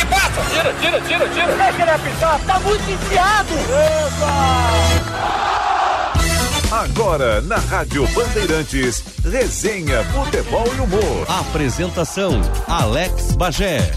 que passa! Tira, tira, tira, tira! Deixa ele apitar, tá muito enfiado! Agora, na Rádio Bandeirantes, resenha, futebol e humor. Apresentação: Alex Bagé.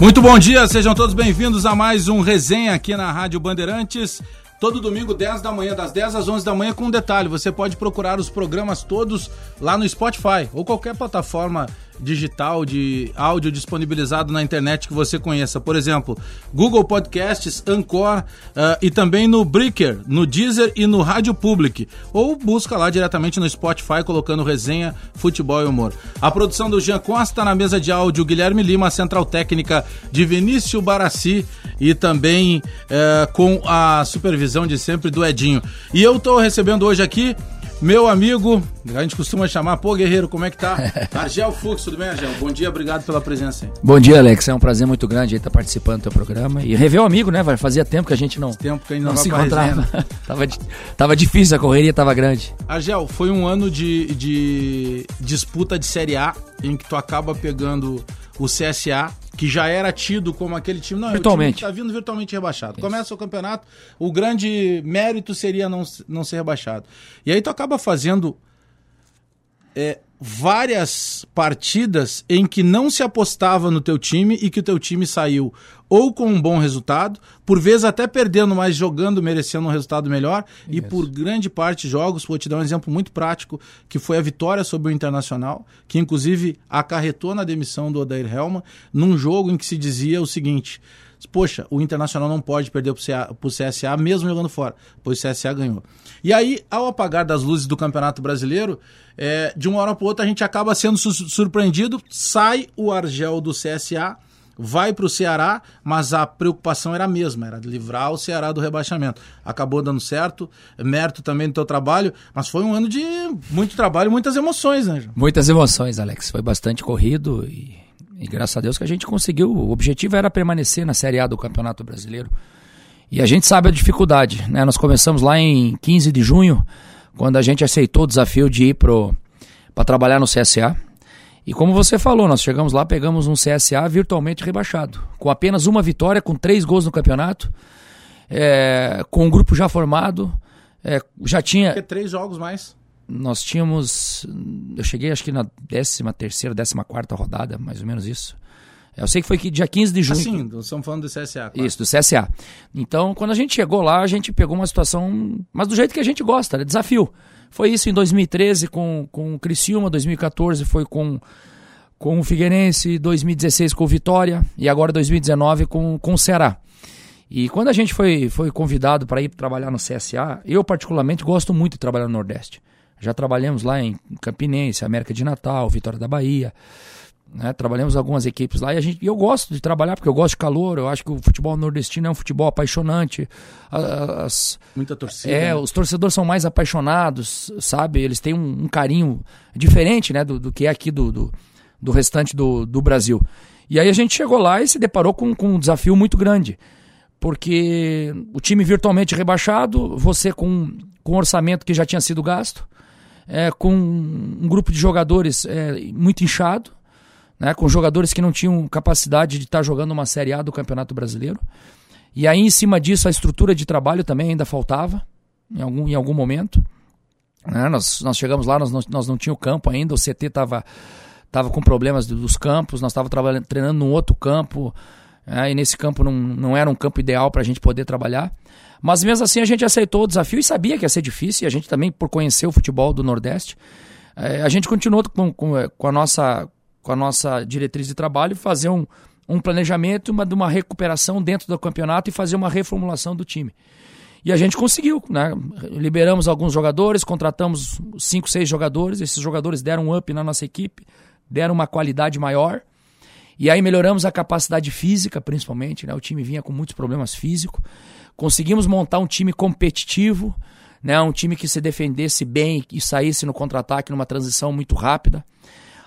Muito bom dia, sejam todos bem-vindos a mais um resenha aqui na Rádio Bandeirantes. Todo domingo, 10 da manhã, das 10 às 11 da manhã, com um detalhe: você pode procurar os programas todos lá no Spotify ou qualquer plataforma digital de áudio disponibilizado na internet que você conheça. Por exemplo, Google Podcasts, Anchor uh, e também no Breaker, no Deezer e no Rádio Public. Ou busca lá diretamente no Spotify colocando resenha, futebol e humor. A produção do Jean Costa na mesa de áudio, Guilherme Lima, central técnica de Vinícius Barassi e também uh, com a supervisão de sempre do Edinho. E eu estou recebendo hoje aqui meu amigo, a gente costuma chamar, pô, Guerreiro, como é que tá? Argel Fux, tudo bem, Argel? Bom dia, obrigado pela presença aí. Bom dia, Alex. É um prazer muito grande estar participando do teu programa. E rever o amigo, né? Fazia tempo que a gente não, tempo que a gente não, não se encontrava. tava, tava difícil, a correria tava grande. Argel, foi um ano de, de disputa de Série A em que tu acaba pegando o CSA, que já era tido como aquele time. Não, virtualmente. está vindo virtualmente rebaixado. Isso. Começa o campeonato, o grande mérito seria não, não ser rebaixado. E aí tu acaba fazendo é, várias partidas em que não se apostava no teu time e que o teu time saiu ou com um bom resultado, por vezes até perdendo, mas jogando, merecendo um resultado melhor, Isso. e por grande parte jogos, vou te dar um exemplo muito prático, que foi a vitória sobre o Internacional, que inclusive acarretou na demissão do Odair Helma, num jogo em que se dizia o seguinte, poxa, o Internacional não pode perder para o CSA mesmo jogando fora, pois o CSA ganhou. E aí, ao apagar das luzes do Campeonato Brasileiro, é, de uma hora para outra a gente acaba sendo su surpreendido, sai o Argel do CSA, vai para o Ceará, mas a preocupação era a mesma, era livrar o Ceará do rebaixamento. Acabou dando certo, mérito também do teu trabalho, mas foi um ano de muito trabalho, muitas emoções, né? Muitas emoções, Alex. Foi bastante corrido e, e graças a Deus que a gente conseguiu. O objetivo era permanecer na Série A do Campeonato Brasileiro. E a gente sabe a dificuldade, né? Nós começamos lá em 15 de junho, quando a gente aceitou o desafio de ir para trabalhar no CSA. E como você falou, nós chegamos lá, pegamos um CSA virtualmente rebaixado, com apenas uma vitória, com três gols no campeonato, é, com um grupo já formado, é, já tinha... Porque três jogos mais. Nós tínhamos, eu cheguei acho que na 13 terceira, 14 quarta rodada, mais ou menos isso. Eu sei que foi que dia 15 de junho. Ah, sim, estamos falando do CSA. Claro. Isso, do CSA. Então, quando a gente chegou lá, a gente pegou uma situação, mas do jeito que a gente gosta, né? desafio. Foi isso em 2013 com, com o Criciúma, 2014 foi com, com o Figueirense, 2016 com o Vitória e agora 2019 com, com o Ceará. E quando a gente foi, foi convidado para ir trabalhar no CSA, eu particularmente gosto muito de trabalhar no Nordeste. Já trabalhamos lá em Campinense, América de Natal, Vitória da Bahia. Né? Trabalhamos algumas equipes lá e a gente, eu gosto de trabalhar porque eu gosto de calor. Eu acho que o futebol nordestino é um futebol apaixonante. As, Muita torcida. É, né? os torcedores são mais apaixonados, sabe? Eles têm um, um carinho diferente né, do, do que é aqui do, do, do restante do, do Brasil. E aí a gente chegou lá e se deparou com, com um desafio muito grande. Porque o time virtualmente rebaixado, você com, com um orçamento que já tinha sido gasto, é, com um grupo de jogadores é, muito inchado né, com jogadores que não tinham capacidade de estar jogando uma Série A do Campeonato Brasileiro. E aí, em cima disso, a estrutura de trabalho também ainda faltava, em algum, em algum momento. Né, nós, nós chegamos lá, nós não, nós não tínhamos campo ainda, o CT estava tava com problemas dos campos, nós estávamos treinando num outro campo, né, e nesse campo não, não era um campo ideal para a gente poder trabalhar. Mas mesmo assim a gente aceitou o desafio e sabia que ia ser difícil, e a gente também, por conhecer o futebol do Nordeste, é, a gente continuou com, com, com a nossa com a nossa diretriz de trabalho, fazer um, um planejamento uma, de uma recuperação dentro do campeonato e fazer uma reformulação do time. E a gente conseguiu, né? Liberamos alguns jogadores, contratamos cinco, seis jogadores. Esses jogadores deram um up na nossa equipe, deram uma qualidade maior. E aí melhoramos a capacidade física, principalmente, né? O time vinha com muitos problemas físicos. Conseguimos montar um time competitivo, né? Um time que se defendesse bem e saísse no contra-ataque numa transição muito rápida.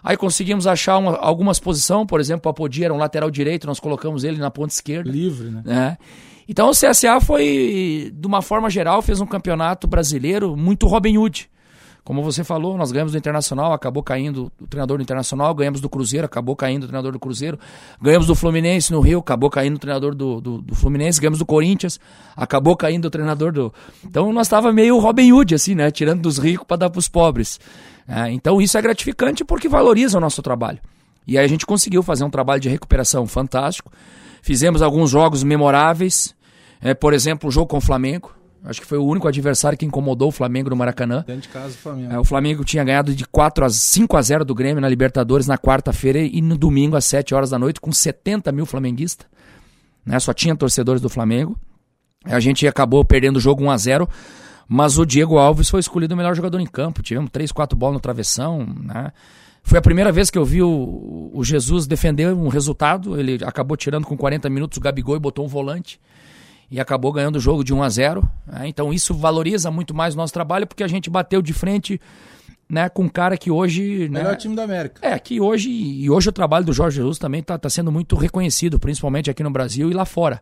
Aí conseguimos achar uma, algumas posições, por exemplo, o Apodi era um lateral direito, nós colocamos ele na ponta esquerda. Livre, né? né? Então o CSA foi, de uma forma geral, fez um campeonato brasileiro muito Robin Hood. Como você falou, nós ganhamos do Internacional, acabou caindo o treinador do Internacional, ganhamos do Cruzeiro, acabou caindo o treinador do Cruzeiro, ganhamos do Fluminense no Rio, acabou caindo o treinador do, do, do Fluminense, ganhamos do Corinthians, acabou caindo o treinador do. Então nós estava meio Robin Hood, assim, né? Tirando dos ricos para dar para os pobres. É, então isso é gratificante porque valoriza o nosso trabalho. E aí a gente conseguiu fazer um trabalho de recuperação fantástico. Fizemos alguns jogos memoráveis, é, por exemplo, o jogo com o Flamengo. Acho que foi o único adversário que incomodou o Flamengo no Maracanã. Dentro de casa, o Flamengo. É, o Flamengo tinha ganhado de 4 a 5 a 0 do Grêmio na Libertadores na quarta-feira e no domingo às 7 horas da noite com 70 mil flamenguistas. Né? Só tinha torcedores do Flamengo. A gente acabou perdendo o jogo 1 a 0 mas o Diego Alves foi escolhido o melhor jogador em campo. Tivemos 3, 4 bolas no travessão. Né? Foi a primeira vez que eu vi o, o Jesus defender um resultado. Ele acabou tirando com 40 minutos o Gabigol e botou um volante e acabou ganhando o jogo de 1 a 0. Né? Então isso valoriza muito mais o nosso trabalho porque a gente bateu de frente né, com um cara que hoje. Melhor né, time da América. É, que hoje. E hoje o trabalho do Jorge Jesus também está tá sendo muito reconhecido, principalmente aqui no Brasil e lá fora.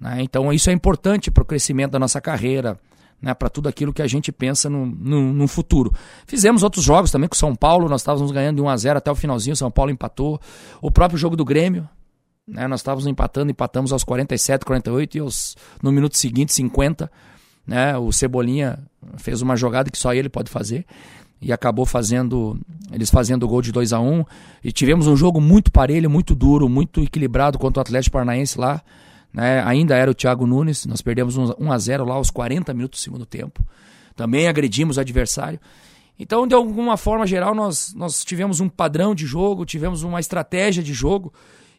Né? Então isso é importante para o crescimento da nossa carreira. Né, para tudo aquilo que a gente pensa no, no, no, futuro. Fizemos outros jogos também com o São Paulo, nós estávamos ganhando de 1 a 0 até o finalzinho, São Paulo empatou. O próprio jogo do Grêmio, né? Nós estávamos empatando, empatamos aos 47, 48 e aos, no minuto seguinte, 50. Né? O Cebolinha fez uma jogada que só ele pode fazer e acabou fazendo eles fazendo o gol de 2 a 1 um, e tivemos um jogo muito parelho, muito duro, muito equilibrado contra o Atlético Paranaense lá, né? Ainda era o Thiago Nunes, nós perdemos 1 a 0 lá aos 40 minutos do segundo tempo. Também agredimos o adversário. Então, de alguma forma geral, nós, nós tivemos um padrão de jogo, tivemos uma estratégia de jogo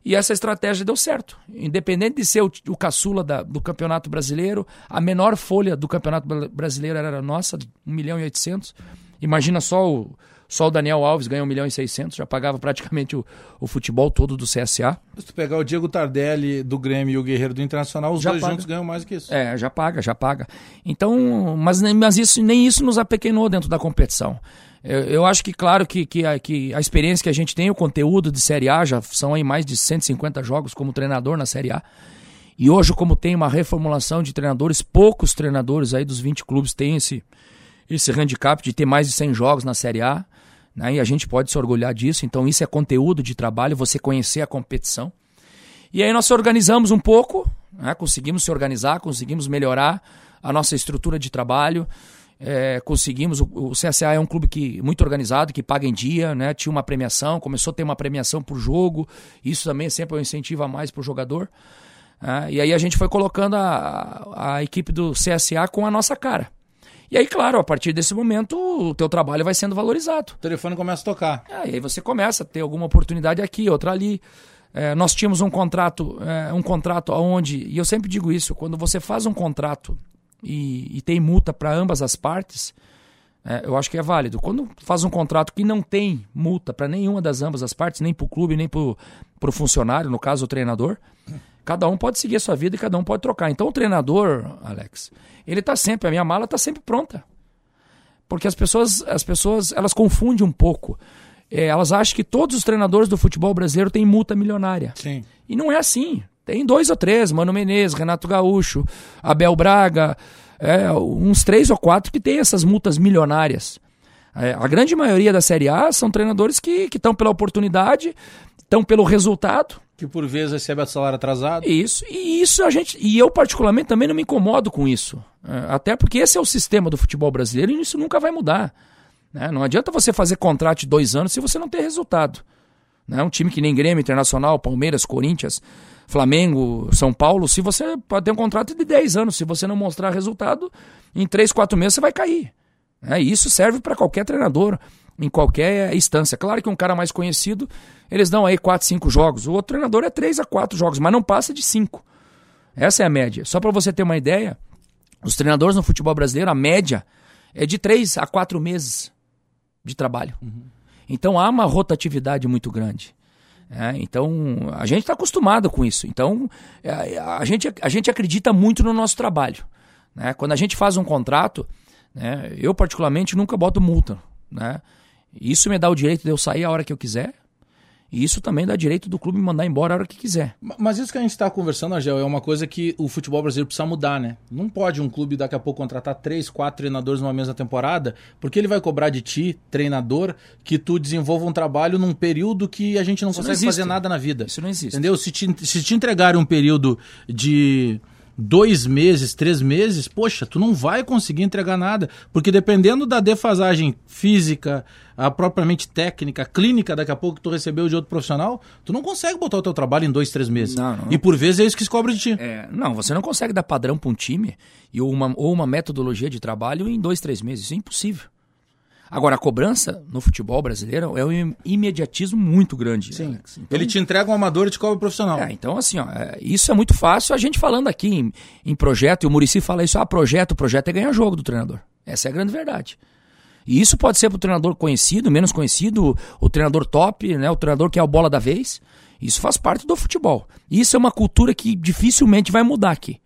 e essa estratégia deu certo. Independente de ser o, o caçula da, do Campeonato Brasileiro, a menor folha do Campeonato Brasileiro era nossa, 1 milhão e 800. Imagina só o, só o Daniel Alves ganha 1 milhão e 600, já pagava praticamente o, o futebol todo do CSA. Se tu pegar o Diego Tardelli do Grêmio e o Guerreiro do Internacional, os Já dois paga. juntos ganham mais do que isso. É, já paga, já paga. Então, mas, mas isso, nem isso nos apequenou dentro da competição. Eu, eu acho que, claro, que, que, a, que a experiência que a gente tem, o conteúdo de Série A, já são aí mais de 150 jogos como treinador na Série A. E hoje, como tem uma reformulação de treinadores, poucos treinadores aí dos 20 clubes têm esse, esse handicap de ter mais de 100 jogos na Série A. Né? E a gente pode se orgulhar disso. Então, isso é conteúdo de trabalho, você conhecer a competição. E aí nós organizamos um pouco, né? conseguimos se organizar, conseguimos melhorar a nossa estrutura de trabalho. É, conseguimos, o, o, CSA é um clube que muito organizado, que paga em dia, né? tinha uma premiação, começou a ter uma premiação por jogo, isso também sempre é um incentivo a mais para o jogador. É, e aí a gente foi colocando a, a equipe do CSA com a nossa cara. E aí, claro, a partir desse momento, o teu trabalho vai sendo valorizado. O telefone começa a tocar. É, e aí você começa a ter alguma oportunidade aqui, outra ali. É, nós tínhamos um contrato, é, um contrato onde, e eu sempre digo isso, quando você faz um contrato e, e tem multa para ambas as partes, é, eu acho que é válido. Quando faz um contrato que não tem multa para nenhuma das ambas as partes, nem para o clube, nem para o funcionário, no caso o treinador, cada um pode seguir a sua vida e cada um pode trocar. Então o treinador, Alex, ele está sempre, a minha mala está sempre pronta. Porque as pessoas, as pessoas elas confundem um pouco. É, elas acham que todos os treinadores do futebol brasileiro têm multa milionária. Sim. E não é assim. Tem dois ou três, Mano Menezes, Renato Gaúcho, Abel Braga, é, uns três ou quatro que tem essas multas milionárias. É, a grande maioria da Série A são treinadores que estão pela oportunidade, estão pelo resultado. Que por vezes recebe salário atrasado. Isso, e isso a gente. E eu, particularmente, também não me incomodo com isso. É, até porque esse é o sistema do futebol brasileiro e isso nunca vai mudar. Né? Não adianta você fazer contrato de dois anos se você não ter resultado. Né? Um time que nem Grêmio, Internacional, Palmeiras, Corinthians, Flamengo, São Paulo, se você pode ter um contrato de 10 anos, se você não mostrar resultado, em 3, 4 meses você vai cair. É, isso serve para qualquer treinador, em qualquer instância. Claro que um cara mais conhecido, eles dão aí 4, 5 jogos. O outro treinador é 3 a 4 jogos, mas não passa de 5. Essa é a média. Só para você ter uma ideia, os treinadores no futebol brasileiro, a média é de 3 a 4 meses de trabalho. Uhum. Então há uma rotatividade muito grande. É, então, a gente está acostumado com isso. Então, a, a, gente, a gente acredita muito no nosso trabalho. Né? Quando a gente faz um contrato, né, eu particularmente nunca boto multa. Né? Isso me dá o direito de eu sair a hora que eu quiser. E isso também dá direito do clube mandar embora a hora que quiser. Ma- Mas isso que a gente está conversando, Argel, é uma coisa que o futebol brasileiro precisa mudar, né? Não pode um clube daqui a pouco contratar três, quatro treinadores numa mesma temporada, porque ele vai cobrar de ti, treinador, que tu desenvolva um trabalho num período que a gente não Isso não consegue existe. fazer nada na vida. Isso não existe. Entendeu? Se te, se te entregarem um período de dois meses, três meses, poxa, tu não vai conseguir entregar nada. Porque dependendo da defasagem física, a propriamente técnica, clínica, daqui a pouco que tu recebeu de outro profissional, tu não consegue botar o teu trabalho em dois, três meses. Não, não. E por vezes é isso que se cobra de ti. É, não, você não consegue dar padrão para um time e uma, ou uma metodologia de trabalho em dois, três meses. Isso é impossível. Agora, a cobrança no futebol brasileiro é um im- imediatismo muito grande. Sim. Então, Ele te entrega um amador e te cobra um profissional. É, então, assim, ó, é, isso é muito fácil a gente falando aqui em, em projeto, e o Murici fala isso, ah, projeto, projeto é ganhar jogo do treinador. Essa é a grande verdade. E isso pode ser para o treinador conhecido, menos conhecido, o treinador top, né, o treinador que é a bola da vez. Isso faz parte do futebol. Isso é uma cultura que dificilmente vai mudar aqui.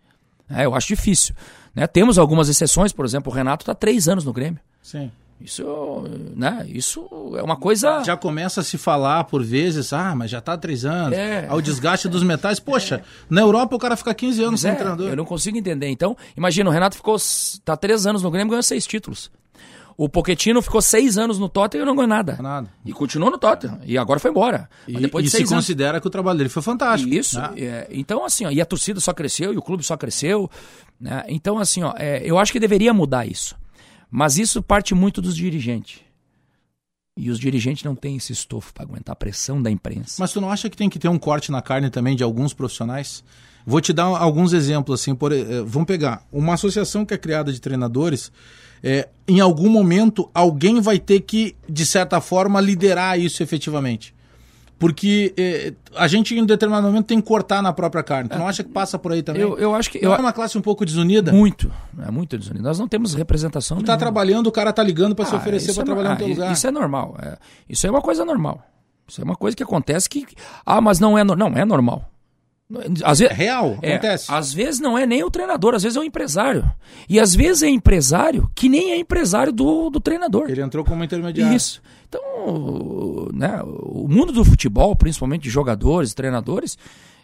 É, eu acho difícil. Né? Temos algumas exceções, por exemplo, o Renato está três anos no Grêmio. Sim. Isso, né, isso é uma coisa... Já começa a se falar por vezes, ah, mas já tá há três anos. É. Ao desgaste dos metais. Poxa, na Europa o cara fica 15 anos sem é, treinador. Eu não consigo entender. Então, imagina, o Renato ficou. tá três anos no Grêmio e ganhou seis títulos. O Poquetino ficou seis anos no Tottenham e não ganhou nada. Nada. E continuou no Tottenham. E agora foi embora. E, depois e se anos. considera que o trabalho dele foi fantástico. Isso. né? é, então, assim, ó, e a torcida só cresceu, e o clube só cresceu. né? Então, assim, ó, é, eu acho que deveria mudar isso. Mas isso parte muito dos dirigentes. E os dirigentes não têm esse estofo para aguentar a pressão da imprensa. Mas tu não acha que tem que ter um corte na carne também de alguns profissionais? Vou te dar alguns exemplos assim. Por, eh, vamos pegar uma associação que é criada de treinadores. eh, em algum momento alguém vai ter que, de certa forma, liderar isso efetivamente. Porque eh, a gente em um determinado momento tem que cortar na própria carne. Tu não acha que passa por aí também? eu, eu acho que. Não Eu, é uma classe um pouco desunida? muito. É muito desunido. Nós não temos representação. Tu tá nenhuma. trabalhando, o cara tá ligando para se Ah, oferecer isso para é no- trabalhar no ah, teu isso- lugar. Isso é normal. é. Isso é uma coisa normal. Isso é uma coisa que acontece que. Ah, mas não é normal. Não, é normal. Às vezes, É real, é, acontece. às vezes não é nem o treinador, às vezes é o empresário. E às vezes é empresário que nem é empresário do, do treinador. Ele entrou como intermediário. Isso. Então, o- né, o mundo do futebol, principalmente de jogadores, treinadores,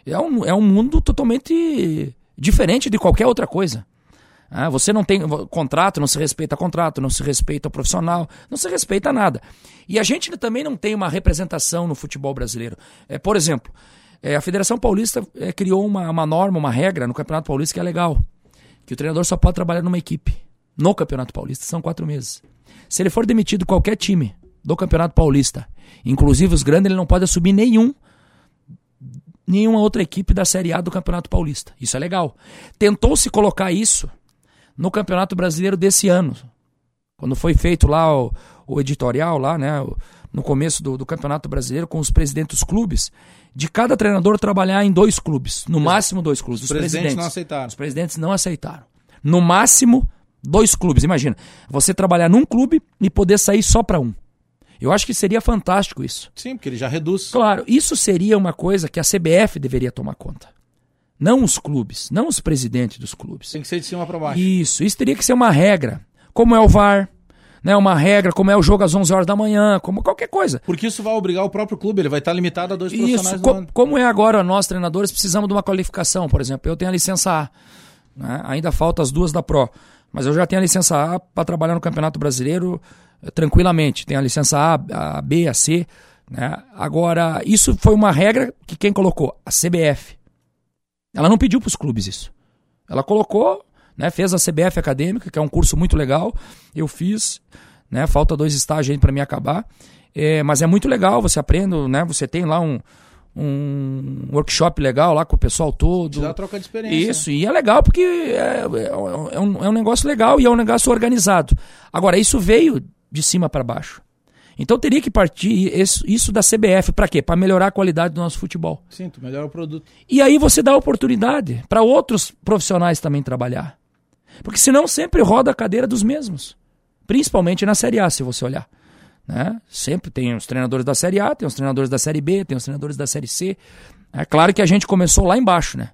é um, é um mundo totalmente diferente de qualquer outra coisa. Ah, você não tem contrato, não se respeita contrato, não se respeita o profissional, não se respeita nada. E a gente também não tem uma representação no futebol brasileiro. É, por exemplo, é, a Federação Paulista é, criou uma, uma norma, uma regra no Campeonato Paulista que é legal. Que o treinador só pode trabalhar numa equipe. No Campeonato Paulista, são quatro meses. Se ele for demitido qualquer time do Campeonato Paulista, inclusive os grandes, ele não pode assumir nenhum nenhuma outra equipe da Série A do Campeonato Paulista. Isso é legal. Tentou se colocar isso no Campeonato Brasileiro desse ano. Quando foi feito lá o, o editorial, lá, né, no começo do, do Campeonato Brasileiro, com os presidentes dos clubes, de cada treinador trabalhar em dois clubes, no máximo dois clubes. Os presidentes não aceitaram. Os presidentes não aceitaram. No máximo, dois clubes. Imagina, você trabalhar num clube e poder sair só para um. Eu acho que seria fantástico isso. Sim, porque ele já reduz. Claro, isso seria uma coisa que a CBF deveria tomar conta. Não os clubes, não os presidentes dos clubes. Tem que ser de cima para baixo. Isso, isso teria que ser uma regra. Como é o VAR, né, uma regra, como é o jogo às 11 horas da manhã, como qualquer coisa. Porque isso vai obrigar o próprio clube, ele vai estar limitado a dois Isso, profissionais co- ano. como é agora, nós treinadores precisamos de uma qualificação, por exemplo, eu tenho a licença A, né, ainda falta as duas da Pro, mas eu já tenho a licença A para trabalhar no Campeonato Brasileiro eh, tranquilamente, tenho a licença A, a B, a C, né? agora, isso foi uma regra que quem colocou? A CBF. Ela não pediu para os clubes isso. Ela colocou, né, fez a CBF Acadêmica, que é um curso muito legal. Eu fiz, né, falta dois estágios aí para mim acabar. É, mas é muito legal, você aprende, né, você tem lá um, um workshop legal lá com o pessoal todo. Dá troca de experiência. Isso, e é legal porque é, é, é um, é um negócio legal e é um negócio organizado. Agora, isso veio de cima para baixo. Então teria que partir isso, da CBF para quê? Para melhorar a qualidade do nosso futebol. Sim, tu melhora o produto. E aí você dá oportunidade para outros profissionais também trabalhar. Porque senão sempre roda a cadeira dos mesmos. Principalmente na Série A, se você olhar. Né? Sempre tem os treinadores da Série A, tem os treinadores da Série B, tem os treinadores da Série C. É claro que a gente começou lá embaixo, né?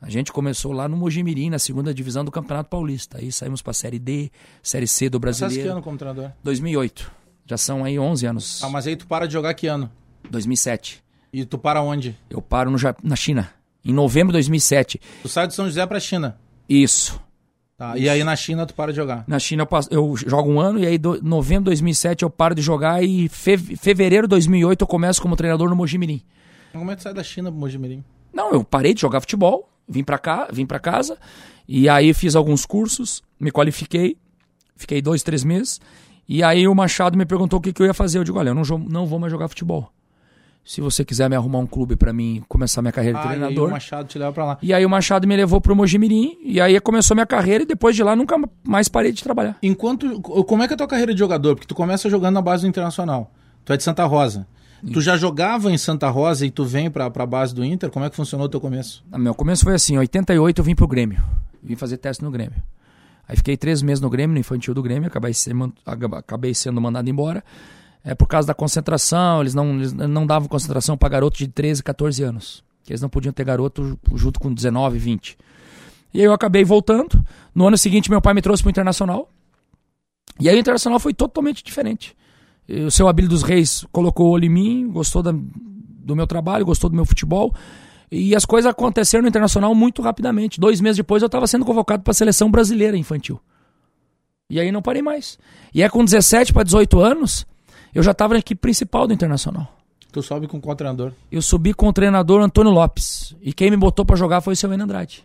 A gente começou lá no Mojimirim, na segunda divisão do Campeonato Paulista. Aí saímos para a Série D, Série C do Você que Brasileiro. ano como treinador? 2008. Já são aí 11 anos. Ah, mas aí tu para de jogar que ano? 2007. E tu para onde? Eu paro no, na China, em novembro de 2007. Tu sai de São José pra China. Isso. Tá. E aí na China tu para de jogar. Na China eu, passo- eu jogo um ano e aí do, novembro de 2007 eu paro de jogar e fe, fevereiro de 2008 eu começo como treinador no Mojimirim. Como é que tu sai da China pro Mojimirim? Não, eu parei de jogar futebol, vim pra cá, vim para casa e aí fiz alguns cursos, me qualifiquei, fiquei dois, três meses e aí o Machado me perguntou o que, que eu ia fazer. Eu digo, olha, eu não, não vou mais jogar futebol. Se você quiser me arrumar um clube pra mim começar minha carreira de Ah, e aí treinador. o Machado te leva pra lá. E aí o Machado me levou pro Mojimirim e aí começou minha carreira e depois de lá nunca mais parei de trabalhar. Enquanto. Como é que é a tua carreira de jogador? Porque tu começa jogando na base do Internacional. Tu é de Santa Rosa. Tu já jogava em Santa Rosa e tu vem pra, pra base do Inter? Como é que funcionou o teu começo? Ah, Meu começo foi assim, em 88 eu vim pro Grêmio. Vim fazer teste no Grêmio. Aí fiquei três meses no Grêmio, no infantil do Grêmio, acabei sendo, acabei sendo mandado embora. É por causa da concentração, eles não, eles não davam concentração para garotos de 13, 14 anos. Que eles não podiam ter garoto junto com 19, 20. E aí eu acabei voltando. No ano seguinte, meu pai me trouxe pro Internacional. E aí o Internacional foi totalmente diferente. O seu Abílio dos Reis colocou o olho em mim, gostou da- do meu trabalho, gostou do meu futebol. E as coisas aconteceram no Internacional muito rapidamente. Dois meses depois eu estava sendo convocado para a seleção brasileira infantil. E aí não parei mais. E é com 17 para 18 anos, eu já estava na equipe principal do Internacional. Tu sobe com qual treinador? Eu subi com o treinador Antônio Lopes. E quem me botou para jogar foi o seu Enio Andrade.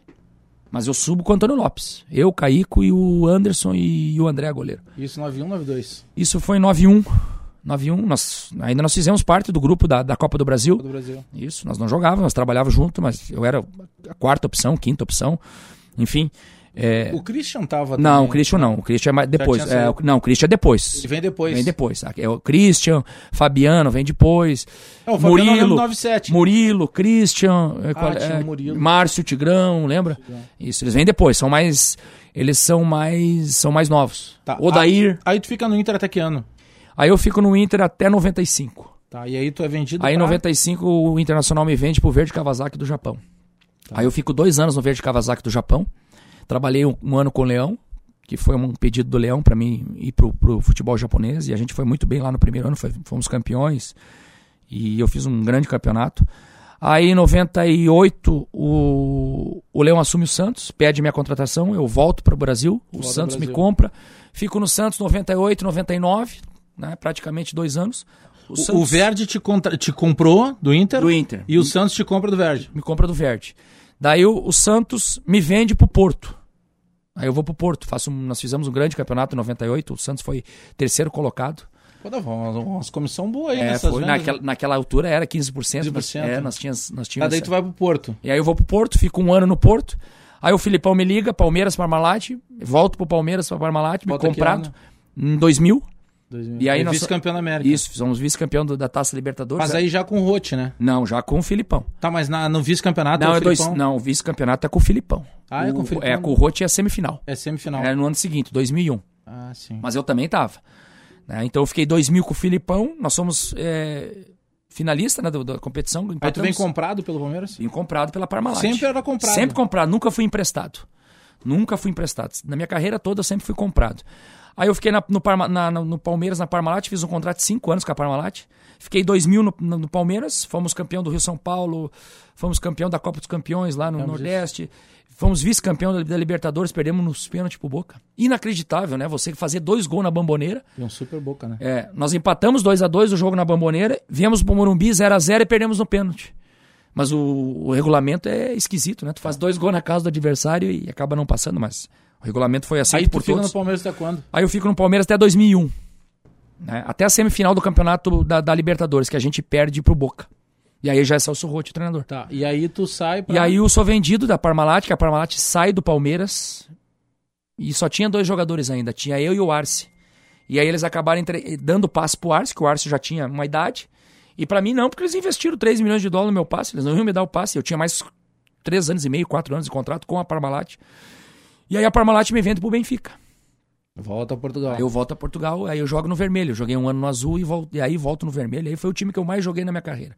Mas eu subo com o Antônio Lopes. Eu, Caíco e o Anderson e o André goleiro. Isso 91, 92. Isso foi em 91. 91, nós, ainda nós fizemos parte do grupo da, da Copa do Brasil. Do Brasil. Isso, nós não jogávamos, nós trabalhávamos junto, mas eu era a quarta opção, quinta opção, enfim. É, O Christian tava não, o. Christian não, o Christian é mais depois. É, não, o Christian é depois. Ele vem depois. Vem depois. É o Christian, Fabiano vem depois. É, o Fabiano lembro Murilo, 97. Murilo, Christian, é, tinha é, o Murilo. Márcio Tigrão, lembra? Isso, eles vêm depois, são mais eles são mais são mais novos. Tá, Odair. Aí, aí tu fica no Inter até que ano? Aí eu fico no Inter até 95. Tá, e aí tu é vendido Aí em pra- 95 o Internacional me vende pro Verde Kawasaki do Japão. Tá. Aí eu fico dois anos no Verde Kawasaki do Japão. Trabalhei um, um ano com o Leão, que foi um pedido do Leão para mim ir pro, pro futebol japonês. E a gente foi muito bem lá no primeiro ano, foi- fomos campeões. E eu fiz um grande campeonato. Aí em 98 o, o Leão assume o Santos, pede minha contratação, eu volto para o Brasil, o Santos me compra. Fico no Santos 98, 99, né, praticamente dois anos. O, Santos- o Verde te, contra- te comprou do Inter. Do Inter. E o Santos te compra do Verde. me compra do Verde. Daí o, o Santos me vende pro Porto. Aí eu vou pro Porto. Faço, um- nós fizemos um grande campeonato em 98. O Santos foi terceiro colocado. Pô, dava umas, umas comissão boa aí É, nessas foi, vendas, naquela, né? naquela altura era 15%. 15%, Nós, é, né? nós tínhamos. Nós tínhamos daí tu vai pro Porto. E aí eu vou pro Porto, fico um ano no Porto. Aí o Filipão me liga, Palmeiras, Parmalat. Volto pro Palmeiras, pra Parmalat, me comprado ano? em 2000. 2000. E aí É nós- vice-campeão da América. Isso, fizemos vice-campeão da Taça Libertadores. Mas aí já com o Rote, né? Não, já com o Filipão. Tá, mas na- no vice-campeonato Não, é é o dois, Filipão? não, o vice-campeonato é com o Filipão. Ah, é com o Filipão. É, com o Rote é semifinal. É semifinal. É no ano seguinte, 2001. Ah, sim. Mas eu também tava. né? Então eu fiquei 2000 com o Filipão. Nós somos é, finalista né, do- da competição. Aí tu empatamos. vem comprado pelo Palmeiras? Vim comprado pela Parmalat. Sempre era comprado. Sempre comprado, nunca fui emprestado. Nunca fui emprestado. Na minha carreira toda eu sempre fui comprado. Aí eu fiquei na- no, Parma- na- no- Palmeiras, na Parmalat, fiz um contrato de 5 anos com a Parmalat. Fiquei 2000 no, no, no Palmeiras, fomos campeão do Rio São Paulo, fomos campeão da Copa dos Campeões lá no Nordeste. Fomos vice-campeão da, Libertadores, perdemos nos pênaltis pro Boca. Inacreditável, né? Você fazer dois gols na Bamboneira. E um super boca, né? É, nós empatamos 2 a 2 o jogo na Bamboneira, viemos pro Morumbi 0 a 0 e perdemos no pênalti. Mas o, o regulamento é esquisito, né? Tu faz dois gols na casa do adversário e acaba não passando, mas o regulamento foi assim Aí tu por fica todos. no Palmeiras até quando? Aí eu fico no Palmeiras até 2001. né? Até a semifinal do campeonato da, da Libertadores, que a gente perde pro Boca. E aí já é Celso Rotti, o treinador. Tá, e aí tu sai pra... E aí eu sou vendido da Parmalat, que a Parmalat sai do Palmeiras. E só tinha dois jogadores ainda, tinha eu e o Arce. E aí eles acabaram entre- dando passe pro Arce, que o Arce já tinha uma idade. E pra mim não, porque eles investiram 3 milhões de dólares no meu passe, eles não iam me dar o passe. Eu tinha mais 3 anos e meio, 4 anos de contrato com a Parmalat. E aí a Parmalat me vende pro Benfica. Volta a Portugal. Aí eu volto a Portugal, aí eu jogo no vermelho. Eu joguei um ano no azul e, volto, e aí volto no vermelho. Aí foi o time que eu mais joguei na minha carreira.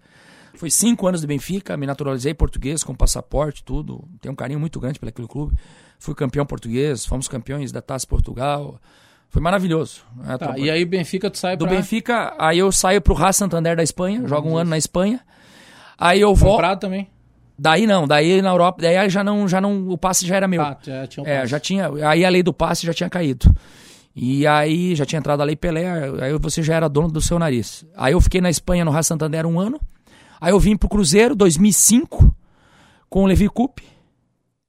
Foi cinco anos de Benfica, me naturalizei português com passaporte, tudo. Tenho um carinho muito grande pelo aquele clube. Fui campeão português, fomos campeões da Taça Portugal. Foi maravilhoso. né? Tá, e aí Benfica tu sai do pra... Benfica, aí eu saio pro Racing Santander da Espanha, jogo um ano na Espanha. Aí eu vou. Comprado também? Daí não, daí na Europa, daí já não, já não, o passe já era meu. Ah, já tinha um É, já tinha. Aí a lei do passe já tinha caído. E aí já tinha entrado a lei Pelé, aí você já era dono do seu nariz. Aí eu fiquei na Espanha no Raça Santander um ano. Aí eu vim pro Cruzeiro 2005 com o Levi Coupe.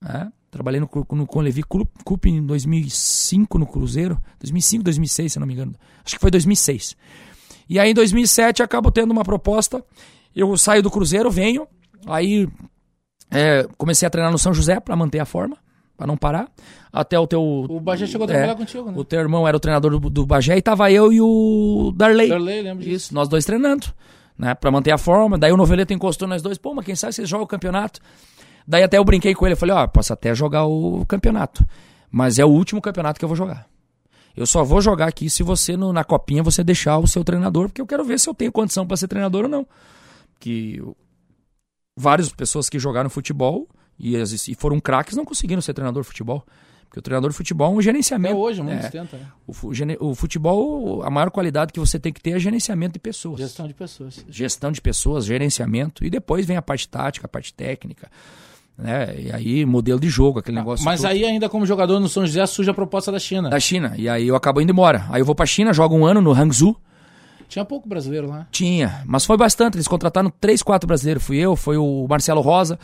né? Trabalhei no, no- com o Levi Coupe em 2005 no Cruzeiro. 2005, 2006, se não me engano. Acho que foi 2006. E aí em 2007 acabo tendo uma proposta. Eu saio do Cruzeiro, venho. Aí é, comecei a treinar no São José para manter a forma, para não parar. Até o teu. O Bagé chegou a É. trabalhar contigo, né? O teu irmão era o treinador do, do Bagé e tava eu e o Darley. Darley, lembro disso. Isso, nós dois treinando, né? Pra manter a forma. Daí o Noveleto encostou nós dois. Pô, mas quem sabe vocês jogam o campeonato? Daí até eu brinquei com ele. Falei, ó, posso até jogar o campeonato. Mas é o último campeonato que eu vou jogar. Eu só vou jogar aqui se você, no- na copinha, você deixar o seu treinador, porque eu quero ver se eu tenho condição pra ser treinador ou não. Que várias pessoas que jogaram futebol e, e foram craques não conseguiram ser treinador de futebol. Porque o treinador de futebol é um Até gerenciamento. hoje, muitos É. tentam, né? O, futebol, a maior qualidade que você tem que ter é gerenciamento de pessoas. Gestão de pessoas. Gestão de pessoas, gerenciamento. E depois vem a parte tática, a parte técnica. Né? E aí, modelo de jogo, aquele negócio. Mas todo. aí, ainda como jogador no São José, surge a proposta da China. Da China. E aí eu acabo indo embora. Aí eu vou pra China, jogo um ano no Hangzhou. Tinha pouco brasileiro lá. Tinha, mas foi bastante. Eles contrataram três, quatro brasileiros. Fui eu, foi o Marcelo Rosa.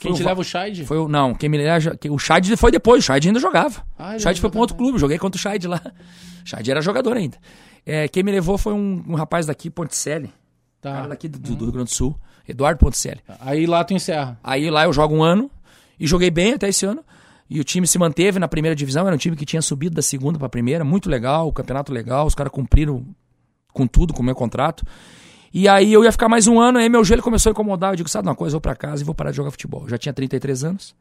Quem te o Va- leva o Scheid? Foi o, não, quem me leva. O Scheid foi depois, o Scheid ainda jogava. Ah, o Scheid foi pra um outro clube, joguei contra o Scheid lá. O Scheid era jogador ainda. É, quem me levou foi um, um rapaz daqui, Ponticelli. Tá. Cara daqui do, do Rio Grande do Sul, Eduardo Ponticelli. Aí lá tu encerra. Aí lá eu jogo um ano e joguei bem até esse ano. E o time se manteve na primeira divisão, era um time que tinha subido da segunda pra primeira, muito legal, o campeonato legal, os caras cumpriram com tudo, com o meu contrato. E aí eu ia ficar mais um ano, aí meu joelho começou a incomodar. Eu digo, sabe uma coisa, eu vou pra casa e vou parar de jogar futebol. Eu já tinha 33 anos.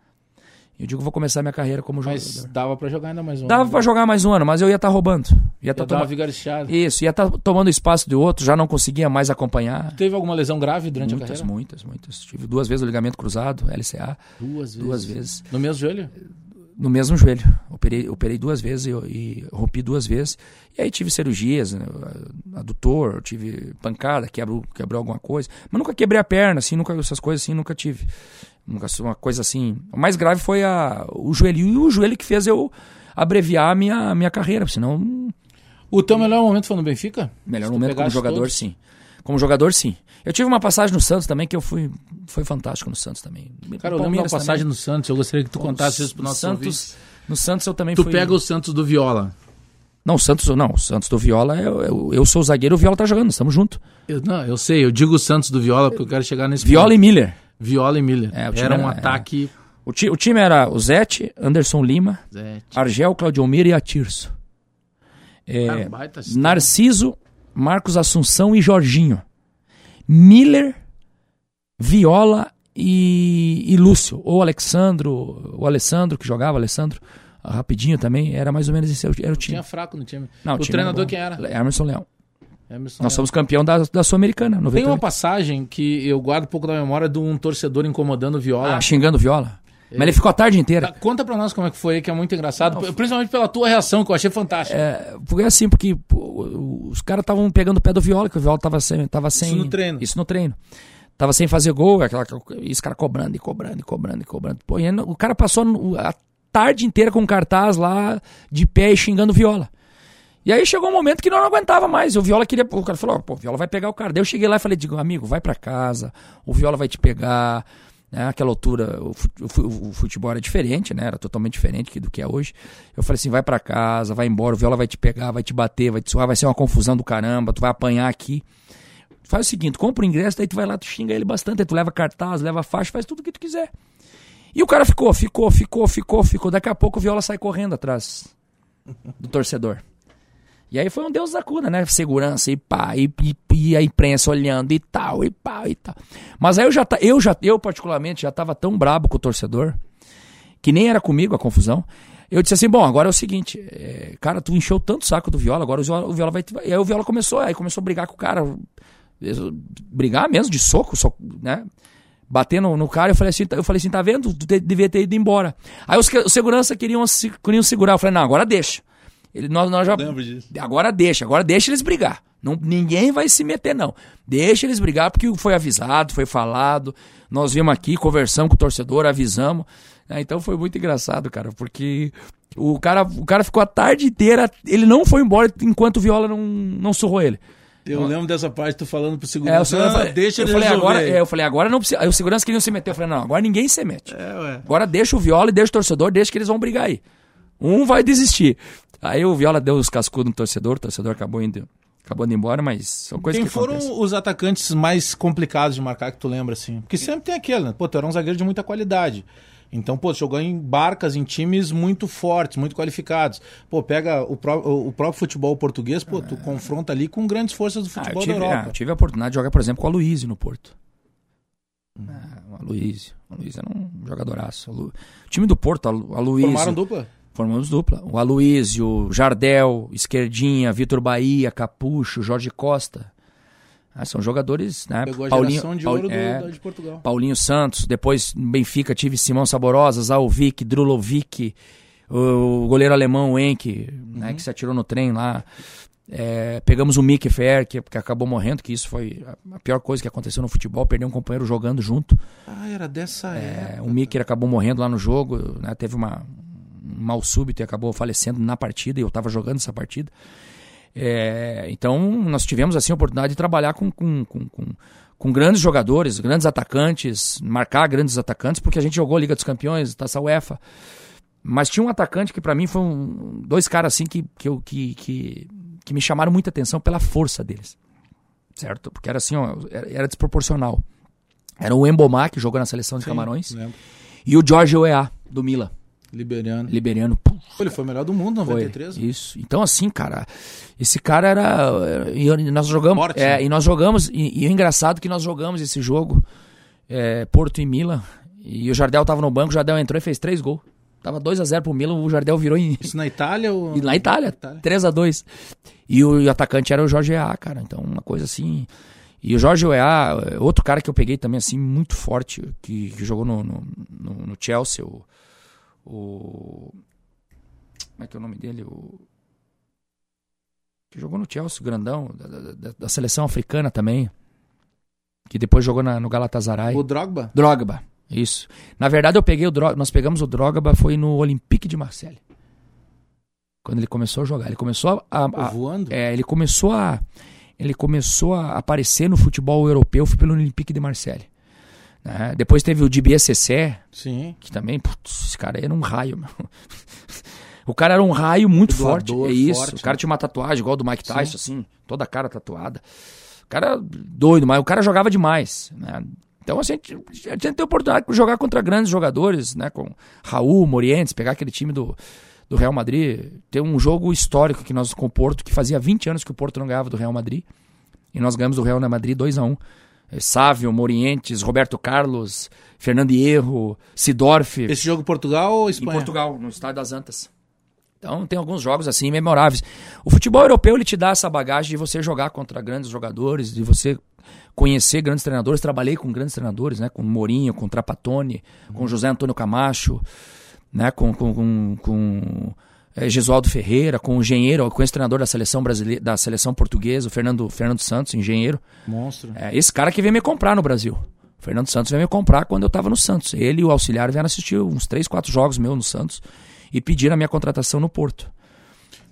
Eu digo, vou começar minha carreira como Mas jogador. dava pra jogar ainda mais um. Dava pra jogar mais um ano, mas eu ia estar roubando. Ia estar uma tomando. Isso, ia estar tomando espaço de outro, já não conseguia mais acompanhar. Teve alguma lesão grave durante a Muitas, carreira? muitas, muitas. Tive duas vezes o ligamento cruzado, LCA, Duas vezes. duas vezes. No mesmo joelho? No mesmo joelho. Operei, operei duas vezes e, e rompi duas vezes. E aí tive cirurgias, né, adutor, tive pancada, quebrou, quebrou alguma coisa. Mas nunca quebrei a perna, assim, nunca, essas coisas assim, nunca tive. Nunca uma coisa assim. O mais grave foi a, o joelho. E o joelho que fez eu abreviar a minha, minha carreira, senão O teu melhor momento foi no Benfica? Melhor Se momento como jogador, todos? sim. Como jogador, sim. Eu tive uma passagem no Santos também que eu fui. Foi fantástico no Santos também. Cara, eu lembro da passagem no Santos. Eu gostaria que tu contasse isso pro no nosso Santos. No Santos eu também Tu fui. pega o Santos do Viola. Não, o Santos, não. O Santos do Viola, eu, eu, eu sou o zagueiro, o Viola tá jogando, estamos juntos. Eu, não, eu sei, eu digo o Santos do Viola porque eu quero chegar nesse Viola ponto. e Miller. Viola e Miller. É, time era um era- ataque. O, ti, o time era o Zete, Anderson Lima, Zé, Argel, Claudiomir e Atirso. É, Cara. Narciso, Marcos Assunção e Jorginho. Miller, Viola e, e Lúcio. Ou Alexandro, o Alessandro que jogava, Alessandro, ah, rapidinho também, era mais ou menos esse era o time. Tinha fraco no time. Não, o time treinador quem era? Emerson Leão. Emerson Nós Leão. somos campeão da, da Sul-Americana, Tem 98. uma passagem que eu guardo um pouco da memória de um torcedor incomodando Viola. Ah, xingando Viola. Mas ele ficou a tarde inteira. Tá, conta pra nós como é que foi, que é muito engraçado. Principalmente pela tua reação, que eu achei fantástica. É, porque assim, porque pô, os caras estavam pegando o pé do Viola, que o Viola tava sem, tava sem. no treino. Isso no treino. Tava sem fazer gol, aquela, e os caras cobrando e cobrando e cobrando e cobrando. Pô, e aí o cara passou a tarde inteira com um cartaz lá, de pé e xingando o Viola. E aí chegou um momento que não aguentava mais. O Viola queria. O cara falou: pô, o Viola vai pegar o cara. Daí eu cheguei lá e falei: digo, amigo, vai pra casa, o Viola vai te pegar. Né, aquela altura, o fu- o fu- o futebol era diferente, né? Era totalmente diferente do que é hoje. Eu falei assim: vai pra casa, vai embora, o Viola vai te pegar, vai te bater, vai te suar, vai ser uma confusão do caramba, tu vai apanhar aqui. Faz o seguinte: compra o ingresso, daí tu vai lá, tu xinga ele bastante, aí tu leva cartaz, leva faixa, faz tudo o que tu quiser. E o cara ficou, ficou, ficou, ficou, ficou. Daqui a pouco o Viola sai correndo atrás do torcedor. E aí foi um Deus da cura, né? Segurança e pá, e, e, e a imprensa olhando e tal, e pá, e tal. Mas aí eu já, eu já, eu particularmente já tava tão brabo com o torcedor, que nem era comigo a confusão. Eu disse assim, bom, agora é o seguinte, é, cara, tu encheu tanto o saco do Viola, agora o Viola, o Viola vai... E aí o Viola começou, aí começou a brigar com o cara, brigar mesmo, de soco, soco né? Bater no, cara, eu falei assim, eu falei assim, tá vendo? Tu devia ter ido embora. Aí os, os segurança queriam, queriam segurar, eu falei, não, agora deixa. Ele, nós, nós já, Lembro disso. Agora deixa, agora deixa eles brigar. Não, ninguém vai se meter, não. Deixa eles brigar, porque foi avisado, foi falado. Nós viemos aqui, conversamos com o torcedor, avisamos. Ah, então foi muito engraçado, cara, porque o cara, o cara ficou a tarde inteira, ele não foi embora enquanto o Viola não, não surrou ele. Eu lembro dessa parte, tu falando pro É, o segurança. segurança "Ah, falei- deixa eu ele falei, agora, é, eu falei, agora não precisa. Aí o segurança queria se meter. Eu falei, não, agora ninguém se mete. É, ué. Agora deixa o Viola e deixa o torcedor, deixa que eles vão brigar aí. Um vai desistir. Aí o Viola deu os cascudos no torcedor, o torcedor acabou indo, acabou indo embora, mas são coisas Quem que foram acontecem. os atacantes mais complicados de marcar que tu lembra, assim? Porque sempre tem aquele, né? Pô, tu era um zagueiro de muita qualidade. Então, pô, jogou em barcas, em times muito fortes, muito qualificados. Pô, pega o, pró- o próprio futebol português, pô, tu confronta ali com grandes forças do Ah, futebol tive, da ah, Europa. eu tive a oportunidade de jogar, por exemplo, com o Aloysio no Porto. Ah, o Aloysio. O Aloysio era um jogadoraço. O time do Porto, a Lu- Aloysio. Formaram dupla? Formamos dupla. O Aloysio, Jardel, Esquerdinha, Vitor Bahia, Capucho, Jorge Costa. Ah, são jogadores, né? Pegou a Paulinho- geração de ouro é, de Portugal. Paulinho Santos, depois no Benfica tive Simão Saborosa, Zalvic, Drulovic, o goleiro alemão Enke, né, que se atirou no trem lá. É, pegamos o Mick Fer, que, que acabou morrendo, que isso foi a- pior coisa que aconteceu no futebol, perder um companheiro jogando junto. Ah, era dessa É, época. o Mick acabou morrendo lá no jogo, né, teve uma, um mal súbito e acabou falecendo na partida, e eu estava jogando essa partida. É, então, nós tivemos assim a oportunidade de trabalhar com, com, com, com, com grandes jogadores, grandes atacantes, marcar grandes atacantes, porque a gente jogou Liga dos Campeões, Taça UEFA. Mas tinha um atacante que para mim foi um, dois caras assim que, que, eu- que, que, que me chamaram muita atenção pela força deles. Certo? Porque era assim, ó, era, era desproporcional. Era o Embomar, que jogou na seleção de Sim, Camarões, lembro. e o Jorge Oea, do Milan, Liberiano. liberiano. Pô, Ele foi o melhor do mundo, Foi, 93. Isso. Então, assim, cara, esse cara era. E eu- e nós jogamos. Forte, é, né? e nós jogamos. E, e o engraçado é que nós jogamos esse jogo, é, Porto e Milan. E o Jardel tava no banco, o Jardel entrou e fez três gols. Tava 2x0 pro Milan, o Jardel virou em. Isso na Itália ou... E na Itália, Itália. 3x2. E o, o atacante era o Jorge Ea, cara. Então, uma coisa assim. E o Jorge Ea, outro cara que eu peguei também, assim, muito forte, que, que jogou no, no, no- no Chelsea, o, o. Como é que é o nome dele? O. Que jogou no Chelsea, grandão, da, da- da- seleção africana também. Que depois jogou na- no Galatasaray. O Drogba? Drogba, isso. Na verdade, eu peguei o Drogba, nós pegamos o Drogba foi no Olympique de Marseille. Quando ele começou a jogar, ele começou a, a- a- voando? é, ele começou a ele começou a aparecer no futebol europeu foi pelo Olympique de Marseille. Né? Depois teve o Cessé, Sim. que também, putz, esse cara era um raio, meu. O cara era um raio muito forte. Dublador É isso. forte, o cara né? tinha uma tatuagem igual do Mike Tyson, assim, toda a cara tatuada. O cara doido, mas o cara jogava demais, né? Então assim, a gente, a gente tem a oportunidade de jogar contra grandes jogadores, né? Com Raul, Morientes, pegar aquele time do, do Real Madrid. Tem um jogo histórico que nós com o Porto, que fazia 20 anos que o Porto não ganhava do Real Madrid. E nós ganhamos do Real Madrid 2x1. É, Sávio, Morientes, Roberto Carlos, Fernando Hierro, Sidorf. Esse jogo Portugal ou Em Espanha? Portugal, no Estádio das Antas. Então tem alguns jogos assim memoráveis. O futebol europeu ele te dá essa bagagem de você jogar contra grandes jogadores, de você conhecer grandes treinadores. Trabalhei com grandes treinadores, né? Com Mourinho, com Trapattoni, com José Antônio Camacho, né? Com, com, com, com eh, Gesualdo Ferreira, com o engenheiro, com esse treinador da seleção brasileira, da seleção portuguesa, o Fernando, Fernando Santos, engenheiro. Monstro. É, esse cara que veio me comprar no Brasil. O Fernando Santos veio me comprar quando eu tava no Santos. Ele e o auxiliar vieram assistir uns 3, 4 jogos meus no Santos e pediram a minha contratação no Porto.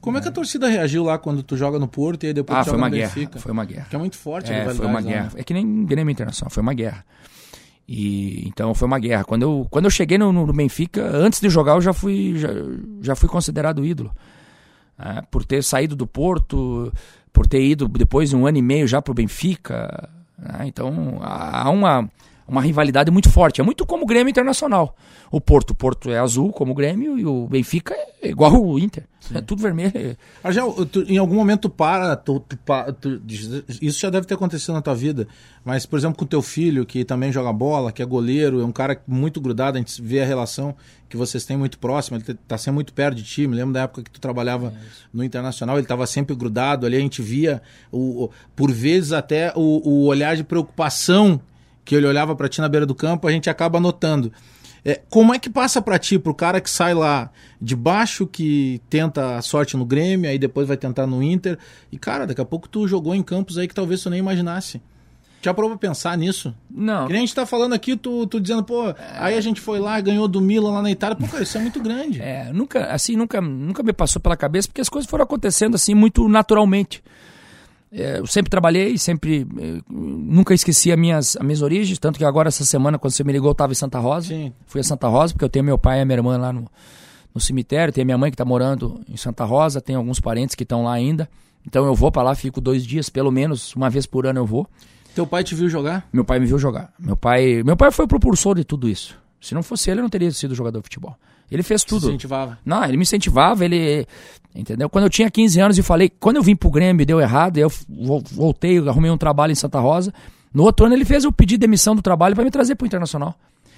Como é que a torcida reagiu lá quando tu joga no Porto e aí depois Ah, tu foi joga uma no guerra. Benfica? Foi uma guerra. Que é muito forte a É, foi uma lá, guerra. né? É que nem Grêmio Internacional, foi uma guerra. E então foi uma guerra. Quando eu, quando eu cheguei no, no Benfica, antes de jogar, eu já fui, já, já fui considerado ídolo. É, por ter saído do Porto, por ter ido depois de um ano e meio já pro Benfica. né? então há uma, uma rivalidade muito forte. É muito como o Grêmio Internacional. O Porto, o Porto é azul como o Grêmio e o Benfica é igual o Inter. É tudo vermelho. Argel, tu- em algum momento tu para, tu, tu tu- isso já deve ter acontecido na tua vida, mas, por exemplo, com o teu filho, que também joga bola, que é goleiro, é um cara muito grudado, a gente vê a relação que vocês têm muito próxima, ele tá sempre muito perto de ti, me lembro da época que tu trabalhava no Internacional, ele estava sempre grudado ali, a gente via, o, o- por vezes até o, o olhar de preocupação que ele olhava para ti na beira do campo, a gente acaba notando. É, como é que passa pra ti, pro cara que sai lá de baixo, que tenta a sorte no Grêmio, aí depois vai tentar no Inter, e cara, daqui a pouco tu jogou em campos aí que talvez tu nem imaginasse. Já parou pra pensar nisso? Não. Que nem a gente tá falando aqui, tu, tu dizendo, pô, aí a gente foi lá, ganhou do Milan lá na Itália. Pô, cara, isso é muito grande. É, nunca, assim, nunca, nunca me passou pela cabeça, porque as coisas foram acontecendo assim muito naturalmente. É, eu sempre trabalhei, sempre eh, nunca esqueci as minhas, as minhas origens, tanto que agora essa semana, quando você me ligou, eu estava em Santa Rosa. Sim. Fui a Santa Rosa, porque eu tenho meu pai e minha irmã lá no, no cemitério, tem minha mãe que está morando em Santa Rosa, tem alguns parentes que estão lá ainda. Então eu vou para lá, fico dois dias, pelo menos, uma vez por ano eu vou. Teu pai te viu jogar? Meu pai me viu jogar. Meu pai, meu pai foi o propulsor de tudo isso. Se não fosse ele, eu não teria sido jogador de futebol. Ele fez tudo. incentivava. Não, ele me incentivava, ele. Entendeu? Quando eu tinha 15 anos e falei, quando eu vim pro Grêmio e deu errado, eu vo- voltei, arrumei um trabalho em Santa Rosa. No outro ano ele fez eu pedir demissão do trabalho para me trazer pro Internacional.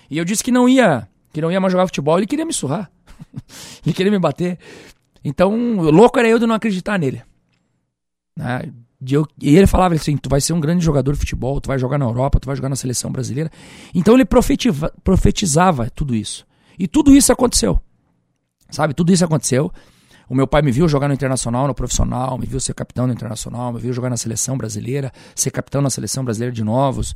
E eu disse que não ia, que não ia mais jogar futebol, ele queria me surrar. ele queria me bater. Então, louco era eu de não acreditar nele. Né? De eu- e ele falava assim: tu vai ser um grande jogador de futebol, tu vai jogar na Europa, tu vai jogar na seleção brasileira. Então ele profetizava tudo isso. E tudo isso aconteceu. Sabe? Tudo isso aconteceu. O meu pai me viu jogar no Internacional, no profissional, me viu ser capitão no Internacional, me viu jogar na seleção brasileira, ser capitão na seleção brasileira de novos,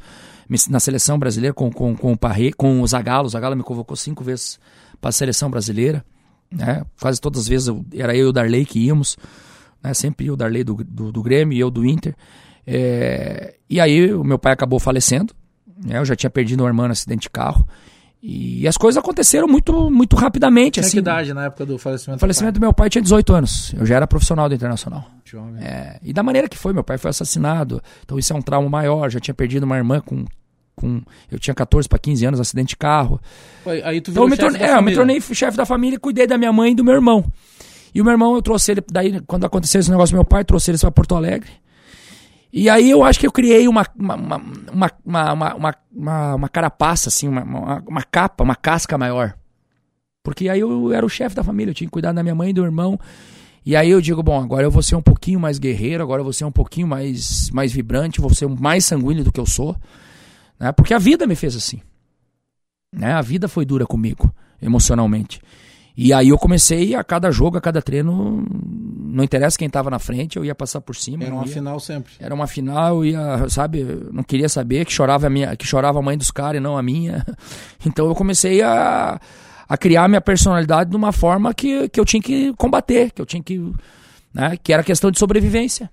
na seleção brasileira com, com, com o Parre, com o Zagallo. O Zagallo me convocou cinco vezes para a seleção brasileira. Né? Quase todas as vezes eu- era eu e o Darley que íamos. Né? Sempre o Darley do, do, do Grêmio e eu do Inter. É, e aí o meu pai acabou falecendo. Né? Eu já tinha perdido um irmão no acidente de carro. E as coisas aconteceram muito, muito rapidamente. Tinha assim. que idade na época do falecimento? O falecimento do meu pai tinha 18 anos. Eu já era profissional do Internacional. do. É, e da maneira que foi, meu pai foi assassinado. Então isso é um trauma maior. Já tinha perdido uma irmã com. com eu tinha 14 para 15 anos, acidente de carro. Pô, Aí tu Então eu me, tornei, é, eu me tornei chefe da família, cuidei da minha mãe e do meu irmão. E o meu irmão, eu trouxe ele, daí quando aconteceu esse negócio, meu pai trouxe eles para Porto Alegre. E aí eu acho que eu criei uma, uma, uma, uma, uma, uma, carapaça, assim, uma, uma, uma capa, uma casca maior. Porque aí eu era o chefe da família, eu tinha que cuidar da minha mãe e do irmão. E aí eu digo, bom, agora eu vou ser um pouquinho mais guerreiro, agora eu vou ser um pouquinho mais, mais vibrante, vou ser mais sanguíneo do que eu sou. Né? Porque a vida me fez assim. Né? A vida foi dura comigo, emocionalmente. E aí eu comecei a cada jogo, a cada treino, não interessa quem tava na frente, eu ia passar por cima. Era uma ia- final sempre. era uma final, eu ia, sabe, não queria saber que chorava a minha, que chorava a mãe dos caras e não a minha. Então eu comecei a, a criar minha personalidade de uma forma que, que eu tinha que combater, que eu tinha que, né, que era questão de sobrevivência.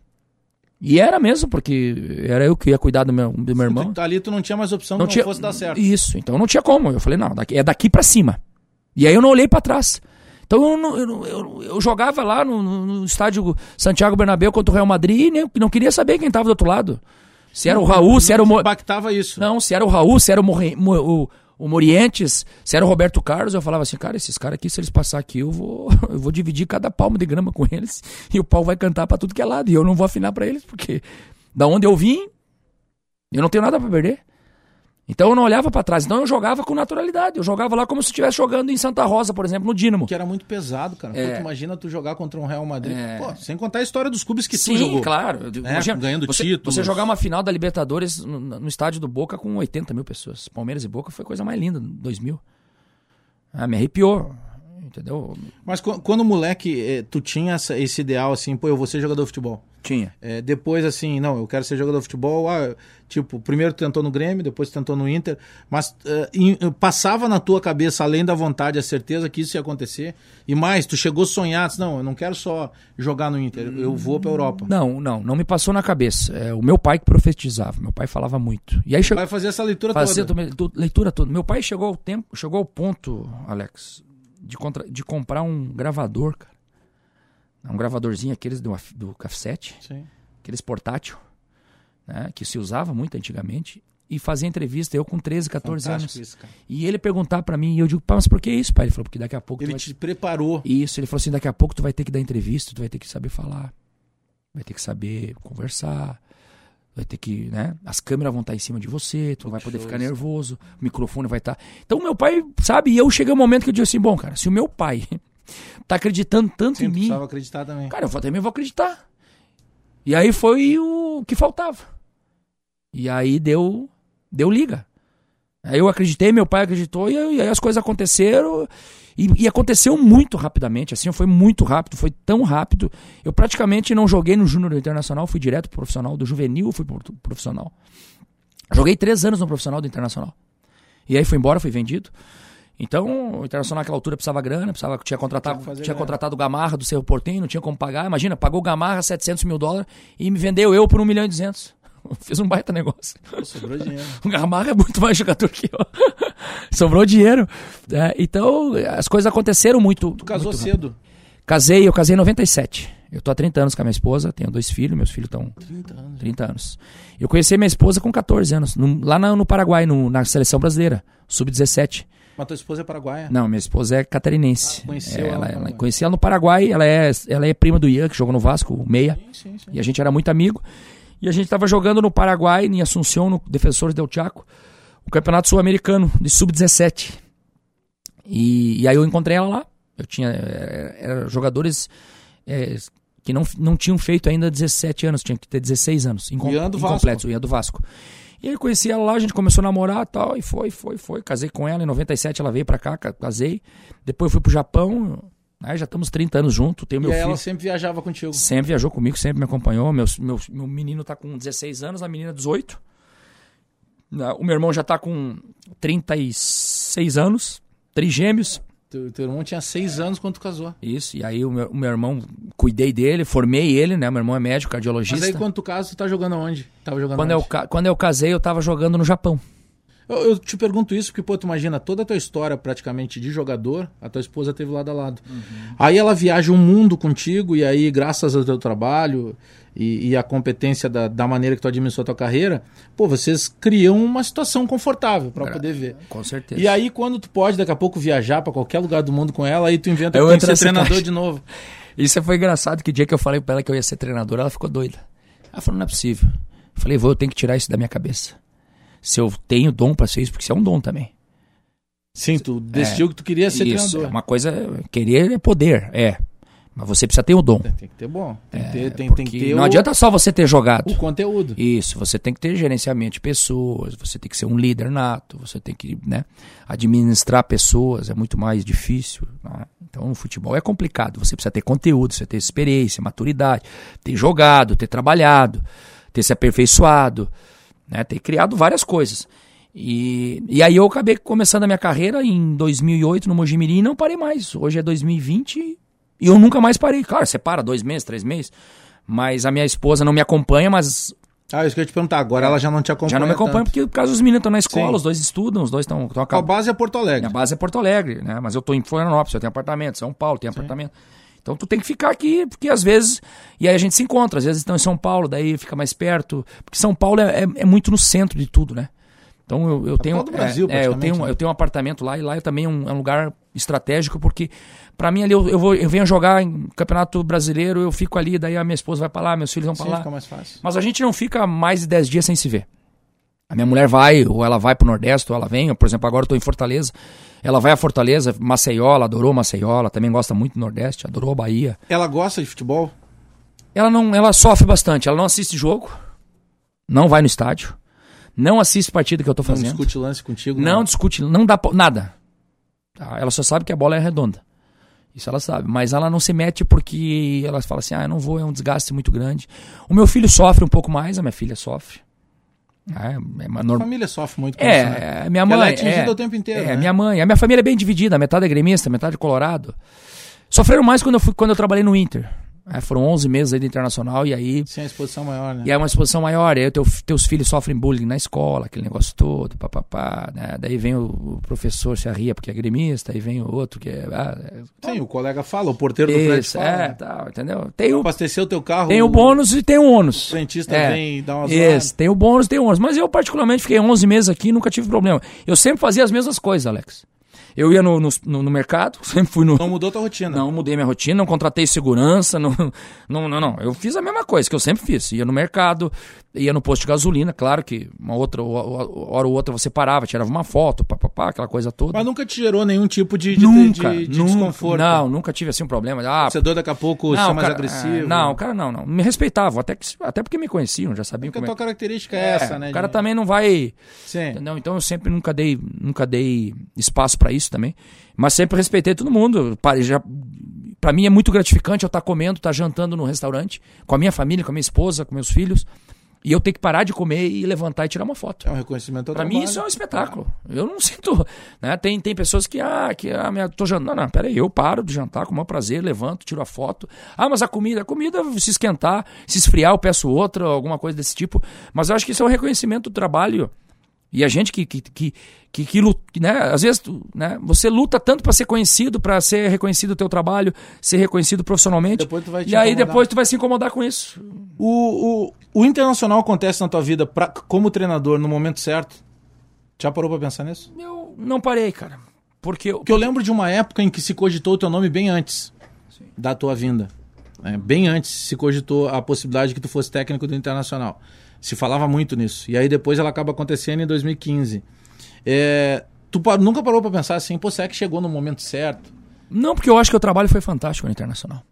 E era mesmo, porque era eu que ia cuidar do meu, do meu irmão. Tu, ali tu não tinha mais opção Não que tinha não fosse dar certo. Isso, então não tinha como. Eu falei, não, daqui- é daqui pra cima. E aí eu não olhei pra trás. Então eu, eu, eu, eu jogava lá no, no- estádio Santiago Bernabéu contra o Real Madrid e nem- não queria saber quem tava do outro lado. Se era o Raul, se era o... Mo- Impactava isso. Não, se era o Raul, se era o, o, o Morientes, se era o Roberto Carlos, eu falava assim, cara, esses caras aqui, se eles passar aqui, eu vou, eu vou dividir cada palmo de grama com eles e o pau vai cantar pra tudo que é lado. E eu não vou afinar pra eles, porque da onde eu vim, eu não tenho nada pra perder. Então eu não olhava pra trás. Então eu jogava com naturalidade. Eu jogava lá como se estivesse jogando em Santa Rosa, por exemplo, no Dínamo. Que era muito pesado, cara. Pô, É. tu imagina tu jogar contra um Real Madrid. É. Pô, sem contar a história dos clubes que Sim, tu jogou. claro. É, ganhando você, títulos. Você jogar uma final da Libertadores no, no estádio do Boca com 80 mil pessoas. Palmeiras e Boca foi a coisa mais linda, 2000. Ah, me arrepiou. Entendeu? Mas qu- quando moleque, eh, tu tinha esse ideal assim, pô, eu vou ser jogador de futebol. Tinha. É, depois, assim, não, eu quero ser jogador de futebol. Ah, tipo, primeiro tu tentou no Grêmio, depois tu tentou no Inter. Mas eh, em- eh, passava na tua cabeça, além da vontade, a certeza que isso ia acontecer. E mais, tu chegou a sonhar, disse, não, eu não quero só jogar no Inter, eu vou pra Europa. Não, não, não me passou na cabeça. É o meu pai que profetizava. Meu pai falava muito. E aí chegou. Vai fazer essa leitura Fazia toda. tu- leitura toda. Meu pai chegou ao tempo, chegou ao ponto, Alex, de, contra- de comprar um gravador, cara. Um gravadorzinho aqueles do, do cassete, Sim. aqueles portátil, né, que se usava muito antigamente, e fazia entrevista eu com 13, 14 Fantástico anos. isso. E ele perguntar pra mim, e eu digo, pá, mas por que isso, pai? Ele falou, porque daqui a pouco Ele te preparou. isso, ele falou assim: daqui a pouco tu vai ter que dar entrevista, tu vai ter que saber falar, vai ter que saber conversar, vai ter que, né? As câmeras vão estar em cima de você, tu não vai poder ficar nervoso, o microfone vai estar. Então, meu pai, sabe? E eu cheguei um momento que eu disse assim: bom, cara, se o meu pai tá acreditando tanto Sim, em mim, precisava acreditar também. cara, eu também vou acreditar. E aí foi o que faltava. E aí deu, deu liga. Aí eu acreditei, meu pai acreditou, e, aí- e aí as coisas aconteceram. E, e aconteceu muito rapidamente, assim, foi muito rápido, foi tão rápido. Eu praticamente não joguei no Júnior Internacional, fui direto pro profissional, do juvenil eu fui pro pro profissional. Joguei três anos no profissional do Internacional. E aí fui embora, fui vendido. Então, o Internacional naquela altura precisava grana, precisava, tinha contratado, Tinha tinha contratado o Gamarra do Cerro Portenho, não tinha como pagar. Imagina, pagou o Gamarra 700 mil dólares e me vendeu eu por 1 milhão e 200. Fiz um baita negócio. Sobrou dinheiro. O Gamarra é muito mais jogador que eu. Sobrou dinheiro. É, então, as coisas aconteceram muito. Tu casou muito rápido. cedo. Casei, eu casei em 97. Eu tô há 30 anos com a minha esposa, tenho dois filhos, meus filhos estão 30 anos. 30 anos. Eu conheci minha esposa com 14 anos, no- lá na- no Paraguai, no- na seleção brasileira, sub-17. Mas tua esposa é paraguaia? Não, minha esposa é catarinense. Ah, conheceu É, ela no ela, ela, conheci ela no Paraguai, ela é, ela é prima do Ian, que jogou no Vasco, o Meia. Sim, sim, sim. E a gente era muito amigo. E a gente estava jogando no Paraguai, em Assunção, no Defensores del Chaco, o Campeonato Sul-Americano de Sub-17. E, e aí eu encontrei ela lá. Eu tinha eh, era jogadores eh, que não, não tinham feito ainda 17 anos, tinha que ter 16 anos. Incom Ian do Vasco. o Ian do Vasco. E aí eu conheci ela lá, a gente começou a namorar e tal, e foi, foi, foi. Casei com ela, em 97 ela veio pra cá, ca- casei. Depois eu fui pro Japão, aí já estamos 30 anos juntos, tenho E meu filho. ela sempre viajava contigo. Sempre viajou comigo, sempre me acompanhou. Meu, meu, meu menino tá com 16 anos, a menina 18. Na- O meu irmão já tá com 36 anos, trigêmeos. Teu, teu irmão tinha 6 anos quando tu casou. Isso, e aí o meu, o meu irmão, cuidei dele, formei ele, né? Meu irmão é médico, Mas cardiologista. aí quando tu casa, tu tá jogando onde? Tava jogando quando, eu, onde? ca- quando eu casei, eu tava jogando no Japão. Eu, eu te pergunto isso porque, pô, tu imagina toda a tua história praticamente de jogador, a tua esposa teve lado a lado. Aí ela viaja um mundo contigo e aí, graças ao teu trabalho e, e a competência da, da maneira que tu administrou a tua carreira, pô, vocês criam uma situação confortável pra poder ver. Com certeza. E aí, quando tu pode daqui a pouco viajar pra qualquer lugar do mundo com ela, aí tu inventa Eu que tem que ser treinador de novo. Isso foi engraçado, que dia que eu falei pra ela que eu ia ser treinador, ela ficou doida. Ela falou, não é possível. Eu falei, vou, eu tenho que tirar isso da minha cabeça. Se eu tenho dom pra ser isso, porque isso é um dom também. Sim, tu decidiu que tu queria ser isso, treinador. é uma coisa, querer é poder, é. Mas você precisa ter o dom. Tem que ter bom. Tem que ter, tem, Porque tem que ter não o, adianta só você ter jogado. o conteúdo. Isso, você tem que ter gerenciamento de pessoas, você tem que ser um líder nato, você tem que né, administrar pessoas, é muito mais difícil. né? Então, o futebol é complicado, você precisa ter conteúdo, você ter experiência, maturidade, ter jogado, ter trabalhado, ter se aperfeiçoado, né, ter criado várias coisas. E, e aí eu acabei começando a minha carreira em 2008 no Mojimirim e não parei mais. Hoje é 2020 e eu nunca mais parei. Claro, você para dois meses, três meses, mas a minha esposa não me acompanha, mas Ah, isso que eu ia te perguntar. Agora ela já não te acompanha. já não me acompanha tanto. porque por causa dos meninos estão na escola, Sim. os dois estudam, os dois estão A base é Porto Alegre. Minha base é Porto Alegre, né? Mas eu tô em Florianópolis, eu tenho apartamento, São Paulo tem apartamento. Então tu tem que ficar aqui, porque às vezes. E aí a gente se encontra, às vezes estão em São Paulo, daí fica mais perto. Porque São Paulo é, é, é muito no centro de tudo, né? Então eu, eu tenho. do Brasil, é, é, eu, tenho né? eu tenho um apartamento lá e lá é também um, é um lugar estratégico, porque pra mim ali eu, eu, vou, eu venho jogar em Campeonato Brasileiro, eu fico ali, daí a minha esposa vai pra lá, meus filhos vão pra Sim, lá. fica mais fácil. Mas a gente não fica mais de 10 dias sem se ver. A minha mulher vai, ou ela vai pro Nordeste, ou ela vem. Por exemplo, agora eu tô em Fortaleza. Ela vai a Fortaleza, Maceió, ela adorou Maceió, ela também gosta muito do Nordeste, adorou a Bahia. Ela gosta de futebol? Ela não, ela sofre bastante, ela não assiste jogo, não vai no estádio, não assiste partida que eu tô Não fazendo. discute lance contigo? Não discute, não dá nada. Tá? Ela só sabe que a bola é redonda. Isso ela sabe. Mas ela não se mete porque ela fala assim: ah, eu não vou, é um desgaste muito grande. O meu filho sofre um pouco mais, a minha filha sofre. É, é uma norma- família sofre muito com isso, né? é, é, minha mãe. ela é atingida é, o tempo inteiro, É, né? minha mãe. A minha família é bem dividida, metade é gremista, metade é colorado. Sofreram mais quando eu, fui, quando eu trabalhei no Inter. É, foram 11 meses aí do Internacional e aí Sem a exposição maior, né? e é uma exposição maior, e aí teu, teus filhos sofrem bullying na escola, aquele negócio todo, papapá, né? Daí vem o, o professor se arria porque é gremista, aí vem o outro que é. Ah, é Sim, o colega fala, o porteiro do prédio isso, fala. é, né? tal, entendeu? Tem o, Abastecer o teu carro. tem o bônus e tem o ônus. O frentista É. vem e dá uma Isso, tem o bônus tem o ônus. Mas eu, particularmente, fiquei 11 meses aqui e nunca tive problema. Eu sempre fazia as mesmas coisas, Alex. Eu ia no, no, no- mercado, sempre fui no. Não mudou tua rotina. Não mudei minha rotina, não contratei segurança, não, não, não, não. Eu fiz a mesma coisa que eu sempre fiz. Ia no mercado, ia no posto de gasolina, claro que uma outra hora ou outra você parava, tirava uma foto, papapá, aquela coisa toda. Mas nunca te gerou nenhum tipo de, de, nunca, de, de nunca, desconforto? Não, nunca tive assim um problema. Ah, Torcedor daqui a pouco não, ser mais cara, agressivo? é, não, o cara não, não. Me respeitavam, até, que, até porque me conheciam, já sabiam Porque a como tua é. característica é, É, essa, né? O cara também não vai... Sim. Entendeu? Então eu sempre nunca dei, nunca dei espaço pra isso também. Mas sempre respeitei todo mundo. Para- Já, pra mim é muito gratificante eu estar comendo, estar jantando no restaurante, com a minha família, com a minha esposa, com meus filhos. E eu ter que parar de comer e levantar e tirar uma foto. É um reconhecimento ao Pra mim isso é um espetáculo. Eu não sinto, né? Tem, tem pessoas que ah, que ah, minha, tô jantando, não, não, peraí, eu paro de jantar com o maior prazer, levanto, tiro a foto. Ah, mas a comida, a comida se esquentar, se esfriar, eu peço outra, alguma coisa desse tipo. Mas eu acho que isso é um reconhecimento do trabalho. E a gente que que que, que, que luta, né? Às vezes, né? Você luta tanto pra ser conhecido, pra ser reconhecido o teu trabalho, ser reconhecido profissionalmente. Depois tu vai te e aí incomodar. depois tu vai se incomodar com isso. O, o, o internacional acontece na tua vida pra, como treinador no momento certo? Já parou pra pensar nisso? Eu não parei, cara. Porque eu, Porque eu lembro de uma época em que se cogitou o teu nome bem antes da tua vinda. né? Bem antes se cogitou a possibilidade que tu fosse técnico do Internacional. Se falava muito nisso. E aí depois ela acaba acontecendo em 2015. É, tu nunca parou pra pensar assim, pô, será que chegou no momento certo? Não, porque eu acho que o trabalho foi fantástico no Internacional.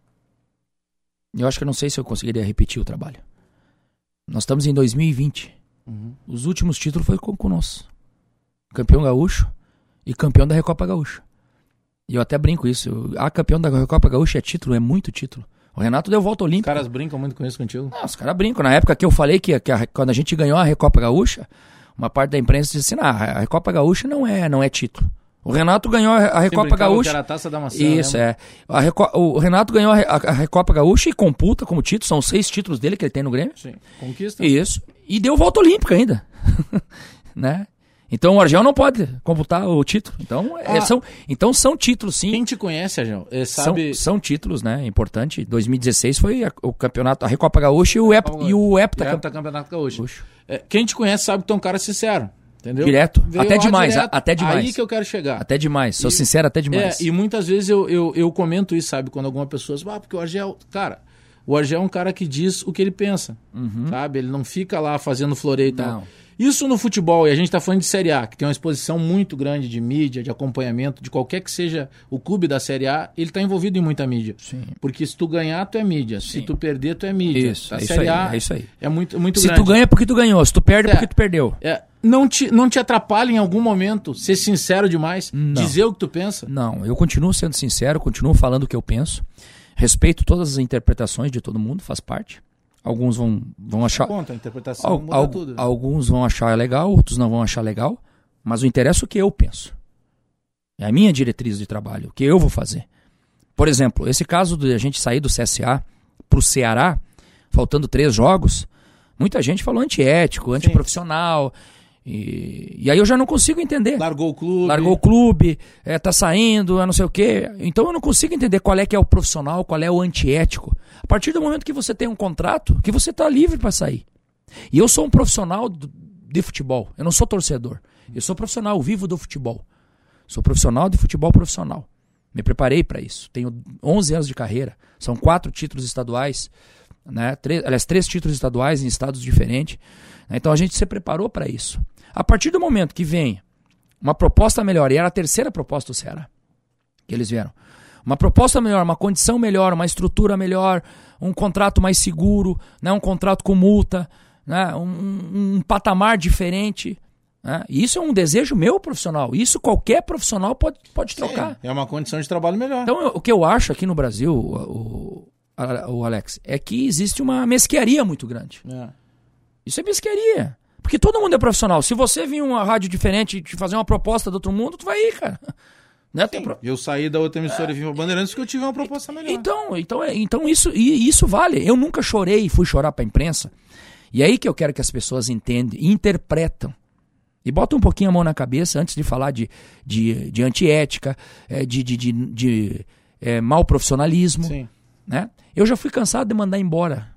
Eu acho que eu não sei se eu conseguiria repetir o trabalho. Nós estamos em 2020. Os últimos títulos foi com, com nós. Campeão gaúcho e campeão da Recopa Gaúcha. E eu até brinco isso. Ah, campeão da Recopa Gaúcha é título, é muito título. O Renato deu volta Os olímpica. caras brincam muito com isso contigo. Não, os caras brincam. Na época que eu falei que, que a- quando a gente ganhou a Recopa Gaúcha, uma parte da imprensa disse assim: ah, a Recopa Gaúcha não é, não é título. O Renato ganhou a Recopa Gaúcha. Que era a taça da maçã, Isso, lembra? é. Reco- O Renato ganhou a Recopa Gaúcha e computa como título, são seis títulos dele que ele tem no Grêmio. Sim. Conquista. Isso. E deu volta olímpica ainda. né? Então o Argel não pode computar o título. Então, é, Ah. são, então são títulos, sim. Quem te conhece, Agel, é, São, sabe... são títulos, né? Importante. 2016 foi a- o campeonato, a Recopa Gaúcha e o, Ep, e o Hepta. É, tá Campeonato Gaúcho. Gaúcho. É, quem te conhece sabe que tu é um cara sincero. Entendeu? Direto. Veio Até demais, direto. até demais. Aí que eu quero chegar. Até demais. Sou E- sincero, até demais. É, e muitas vezes eu, eu, eu comento isso, sabe? Quando alguma pessoa diz, ah, porque o Argel. Cara, o Argel é um cara que diz o que ele pensa. Sabe? Ele não fica lá fazendo floreio e tal. Uhum. Não. Isso no futebol, e a gente tá falando de Série A, que tem uma exposição muito grande de mídia, de acompanhamento, de qualquer que seja o clube da Série A, ele tá envolvido em muita mídia. Sim. Porque se tu ganhar, tu é mídia. Se Sim. tu perder, tu é mídia. Isso, a é Série aí, A é isso aí. é muito, muito Se grande. tu ganha é porque tu ganhou. Se tu perde é É. porque tu perdeu. É, não, te, não te atrapalha em algum momento ser sincero demais, Não. dizer o que tu pensa? Não, eu continuo sendo sincero, continuo falando o que eu penso. Respeito todas as interpretações de todo mundo, faz parte. Alguns vão, vão achar. Conta, a interpretação al- muda al- tudo. Alguns vão achar legal, outros não vão achar legal. Mas o interesse é o que eu penso. É a minha diretriz de trabalho, o que eu vou fazer. Por exemplo, esse caso de a gente sair do CSA pro Ceará, faltando três jogos, muita gente falou antiético, antiprofissional. E, e aí eu já não consigo entender. Largou o clube. Largou o clube, é, tá saindo, é não sei o quê. Então eu não consigo entender qual é que é o profissional, qual é o antiético. A partir do momento que você tem um contrato, que você tá livre para sair. E eu sou um profissional de futebol. Eu não sou torcedor. Eu sou profissional, vivo do futebol. Sou profissional de futebol profissional. Me preparei para isso. Tenho 11 anos de carreira. São quatro títulos estaduais, né? Três, aliás, três títulos estaduais em estados diferentes. né? Então a gente se preparou para isso. A partir do momento que vem uma proposta melhor, e era a terceira proposta do Ceará que eles vieram. Uma proposta melhor, uma condição melhor, uma estrutura melhor, um contrato mais seguro, né? um contrato com multa, né? um, um- patamar diferente. né? Isso é um desejo meu profissional. Isso qualquer profissional pode, pode trocar. É uma condição de trabalho melhor. Então, eu- o que eu acho aqui no Brasil, o, o- o Alex, é que existe uma mesquiaria muito grande. É. Isso é mesquiaria. Porque todo mundo é profissional. Se você vir uma rádio diferente e te fazer uma proposta do outro mundo, tu vai ir, cara. Né? Tem pro- Eu saí da outra emissora e vim pra Bandeirantes porque eu tive uma proposta melhor. Então, então, é- então isso, isso vale. Eu nunca chorei e fui chorar pra imprensa. E é aí que eu quero que as pessoas entendam e interpretam. E botam um pouquinho a mão na cabeça antes de falar de, de, de antiética, eh, de, de, de, de, eh, mau profissionalismo. Sim. né? Eu já fui cansado de mandar embora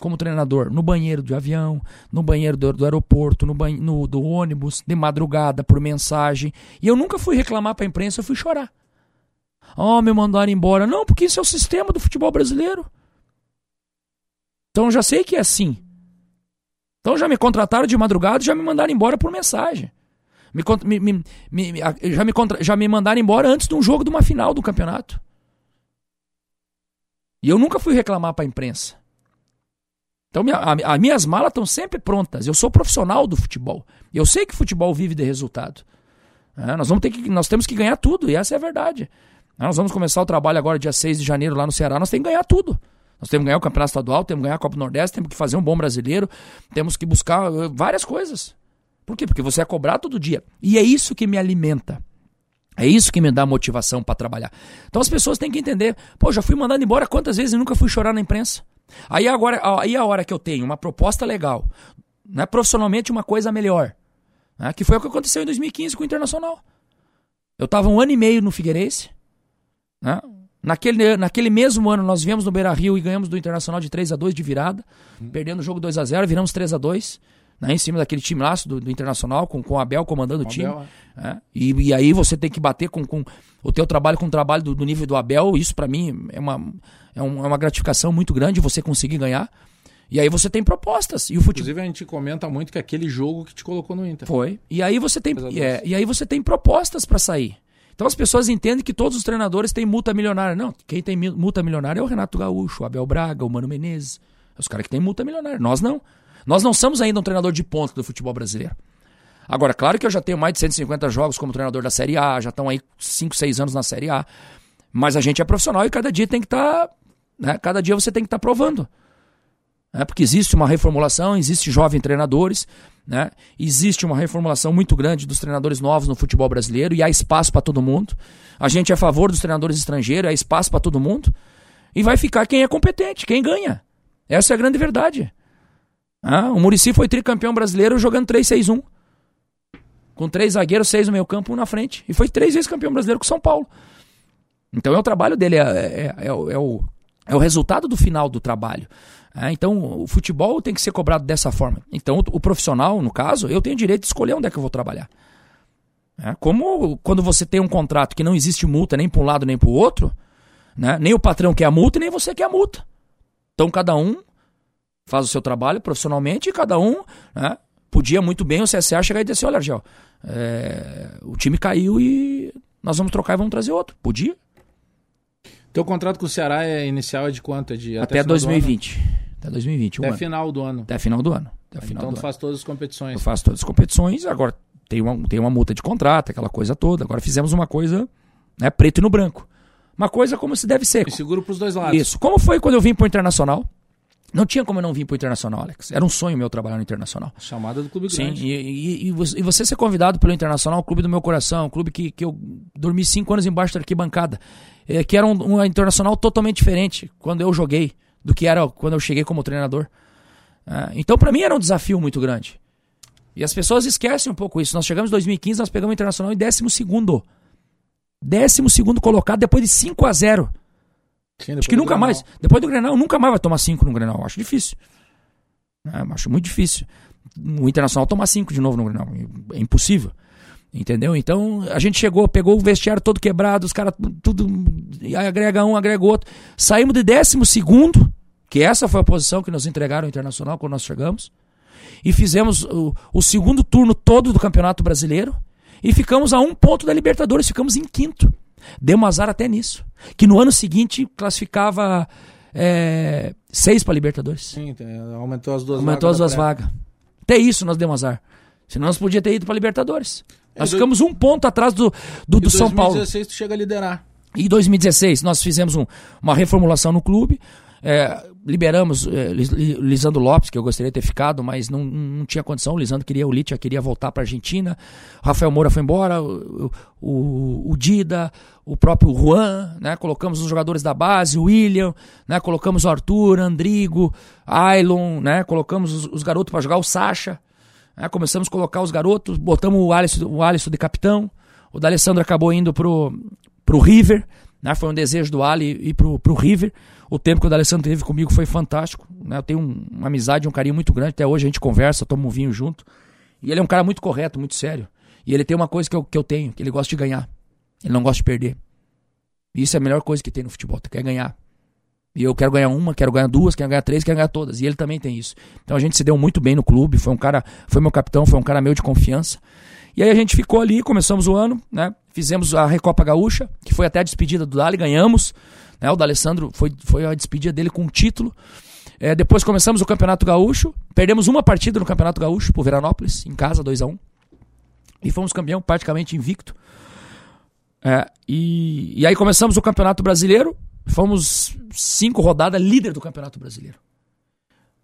como treinador no banheiro de avião, no banheiro do, do aeroporto, no, banhe- no do ônibus, de madrugada, por mensagem. E eu nunca fui reclamar pra imprensa, eu fui chorar. Oh, me mandaram embora. Não, porque isso é o sistema do futebol brasileiro. Então já sei que é assim. Então já me contrataram de madrugada e já me mandaram embora por mensagem. Me, me- me- a- já, me já me mandaram embora antes de um jogo de uma final do campeonato. E eu nunca fui reclamar para a imprensa. Então minha, a- as minhas malas estão sempre prontas. Eu sou profissional do futebol. Eu sei que futebol vive de resultado. É, nós, vamos ter que, nós temos que ganhar tudo, e essa é a verdade. É, Nós vamos começar o trabalho agora, dia 6 de janeiro, lá no Ceará. Nós temos que ganhar tudo. Nós temos que ganhar o Campeonato Estadual, temos que ganhar a Copa do Nordeste, temos que fazer um bom brasileiro, temos que buscar eh, várias coisas. Por quê? Porque você é cobrado todo dia. E é isso que me alimenta. É isso que me dá motivação para trabalhar. Então as pessoas têm que entender. Pô, já fui mandado embora quantas vezes e nunca fui chorar na imprensa. Aí agora, aí a hora que eu tenho uma proposta legal, né, profissionalmente uma coisa melhor, né, que foi o que aconteceu em 2015 com o Internacional. Eu estava um ano e meio no Figueirense. Né? Naquele, naquele mesmo ano, nós viemos no Beira Rio e ganhamos do Internacional de 3 a 2 de virada, perdendo o jogo 2 a 0 viramos 3 a 2 né, em cima daquele time laço do, do Internacional, com, com o Abel comandando o time. É, e, e aí você tem que bater com, com o teu trabalho com o trabalho do, do nível do Abel. Isso pra mim é uma, é, um- é uma gratificação muito grande você conseguir ganhar. E aí você tem propostas. E o futebol. Inclusive, a gente comenta muito que é aquele jogo que te colocou no Inter. Foi. E aí você tem, é, e aí você tem propostas pra sair. Então as pessoas entendem que todos os treinadores têm multa milionária. Não, quem tem multa milionária é o Renato Gaúcho, o Abel Braga, o Mano Menezes. Os caras que têm multa milionária. Nós não. Nós não somos ainda um treinador de ponta do futebol brasileiro. Agora, claro que eu já tenho mais de 150 jogos como treinador da Série A, já estão aí 5, 6 anos na Série A. Mas a gente é profissional e cada dia tem que estar. né, cada dia você tem que estar provando. né, porque existe uma reformulação, existe jovens treinadores, né, existe uma reformulação muito grande dos treinadores novos no futebol brasileiro e há espaço para todo mundo. A gente é a favor dos treinadores estrangeiros, há espaço para todo mundo. E vai ficar quem é competente, quem ganha. Essa é a grande verdade. Ah, o Murici foi tricampeão brasileiro jogando 3-6-1. Com três zagueiros, seis no meio campo, um na frente. E foi três vezes campeão brasileiro com São Paulo. Então é o trabalho dele, é, é, é o- é o, é o resultado do final do trabalho. Ah, então o futebol tem que ser cobrado dessa forma. Então o, o profissional, no caso, eu tenho direito de escolher onde é que eu vou trabalhar. É, como quando você tem um contrato que não existe multa nem para um lado nem para o outro, né? nem o patrão quer a multa nem você quer a multa. Então cada um faz o seu trabalho profissionalmente e cada um né, podia muito bem o CSA chegar e dizer assim, olha, Argel, é, o time caiu e nós vamos trocar e vamos trazer outro. Podia. Teu contrato com o Ceará é inicial é de quanto? É de Até, do 2020. Até 2020, um ano? ano. Até final do ano. Até final do ano. Até final Então tu ano. faz todas as competições. Eu faço todas as competições, agora tem uma, tem uma multa de contrato, aquela coisa toda. Agora fizemos uma coisa né, preto e no branco. Uma coisa como se deve ser. E seguro pros dois lados. Isso. Como foi quando eu vim pro Internacional? Não tinha como eu não vir pro Internacional, Alex. Era um sonho meu trabalhar no Internacional. Chamada do clube Sim, grande. e, e- e você, e você ser convidado pelo Internacional, o clube do meu coração, um clube que, que eu dormi cinco anos embaixo da arquibancada, é, que era um, um Internacional totalmente diferente quando eu joguei do que era quando eu cheguei como treinador. É, então, pra mim, era um desafio muito grande. E as pessoas esquecem um pouco isso. Nós chegamos em 2015, nós pegamos o Internacional em 12 segundo. 12 segundo colocado depois de 5 a 0 Sim, Acho que nunca Grenal. mais. Depois do Grenal, nunca mais vai tomar 5 no Grenal. Acho difícil. É, acho muito difícil. O Internacional tomar 5 de novo no Grenal. É impossível. Entendeu? Então, a gente chegou, pegou o vestiário todo quebrado, os caras tudo. agrega um, agrega outro. Saímos de décimo segundo, que essa foi a posição que nos entregaram o Internacional quando nós chegamos. E fizemos o, o segundo turno todo do Campeonato Brasileiro. E ficamos a um ponto da Libertadores, ficamos em quinto. Demos azar até nisso. Que no ano seguinte classificava é, seis para Libertadores. Sim, aumentou as duas Aumentou as vagas duas da pré. vagas. Até isso nós demos azar. Senão nós podíamos ter ido para Libertadores. Nós ficamos um ponto atrás do, do, do São Paulo. 2016 tu chega a liderar. Em 2016, nós fizemos um- uma reformulação no clube. é, liberamos Li- Lisandro Lopes, que eu gostaria de ter ficado, mas não, não tinha condição. Lisandro queria, o Litia queria voltar para Argentina. O Rafael Moura foi embora. O, o, o Dida, o próprio Juan, né? Colocamos os jogadores da base, o William, né? Colocamos o Arthur, Andrigo, Ailon, né? Colocamos os, os garotos para jogar, o Sacha. né? Começamos a colocar os garotos, botamos o Alisson, o Alisson de capitão. O D'Alessandro acabou indo pro, pro River, né? Foi um desejo do Ali ir pro, pro River. O tempo que o D'Alessandro teve comigo foi fantástico, né? Eu tenho um- uma amizade, um carinho muito grande. Até hoje a gente conversa, toma um vinho junto. E ele é um cara muito correto, muito sério. E ele tem uma coisa que eu, que eu tenho, que ele gosta de ganhar. Ele não gosta de perder. E isso é a melhor coisa que tem no futebol, tu quer ganhar. E eu quero ganhar uma, quero ganhar duas, quero ganhar três, quero ganhar todas. E ele também tem isso. Então a gente se deu muito bem no clube, foi um cara, foi meu capitão, foi um cara meu de confiança. E aí a gente ficou ali, começamos o ano, né? Fizemos a Recopa Gaúcha, que foi até a despedida do Dali, ganhamos. Né? O D'Alessandro foi, foi a despedida dele com um título. É, depois começamos o Campeonato Gaúcho, perdemos uma partida no Campeonato Gaúcho por Veranópolis, em casa, 2 a 1 E fomos campeão praticamente invicto. É, e, e aí começamos o Campeonato Brasileiro, fomos cinco rodadas líder do Campeonato Brasileiro.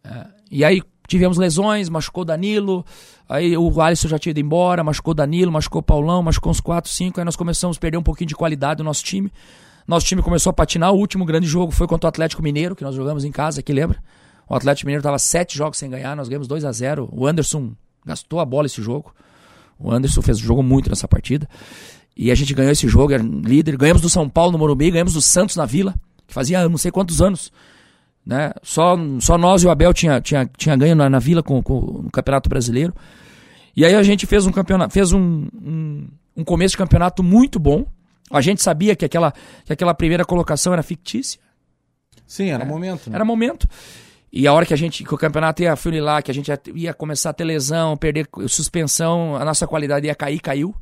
É, e aí tivemos lesões, machucou Danilo, aí o Alisson já tinha ido embora, machucou Danilo, machucou Paulão, machucou uns 4, 5, aí nós começamos a perder um pouquinho de qualidade do nosso time. Nosso time começou a patinar, o último grande jogo foi contra o Atlético Mineiro, que nós jogamos em casa, aqui lembra? O Atlético Mineiro estava sete jogos sem ganhar, nós ganhamos 2 a 0 O Anderson gastou a bola esse jogo. O Anderson fez jogou muito nessa partida. E a gente ganhou esse jogo, era líder. Ganhamos do São Paulo no Morumbi, ganhamos do Santos na Vila, que fazia não sei quantos anos. Né? Só, só nós e o Abel tinha, tinha, tinha ganho na, na Vila com, com, no Campeonato Brasileiro. E aí a gente fez um campeonato, fez um, um, um começo de campeonato muito bom. A gente sabia que aquela, que aquela primeira colocação era fictícia. Sim, era é, momento. Né? Era momento. E a hora que a gente, que o campeonato ia funilar, que a gente ia, ia começar a ter lesão, perder suspensão, a nossa qualidade ia cair, caiu.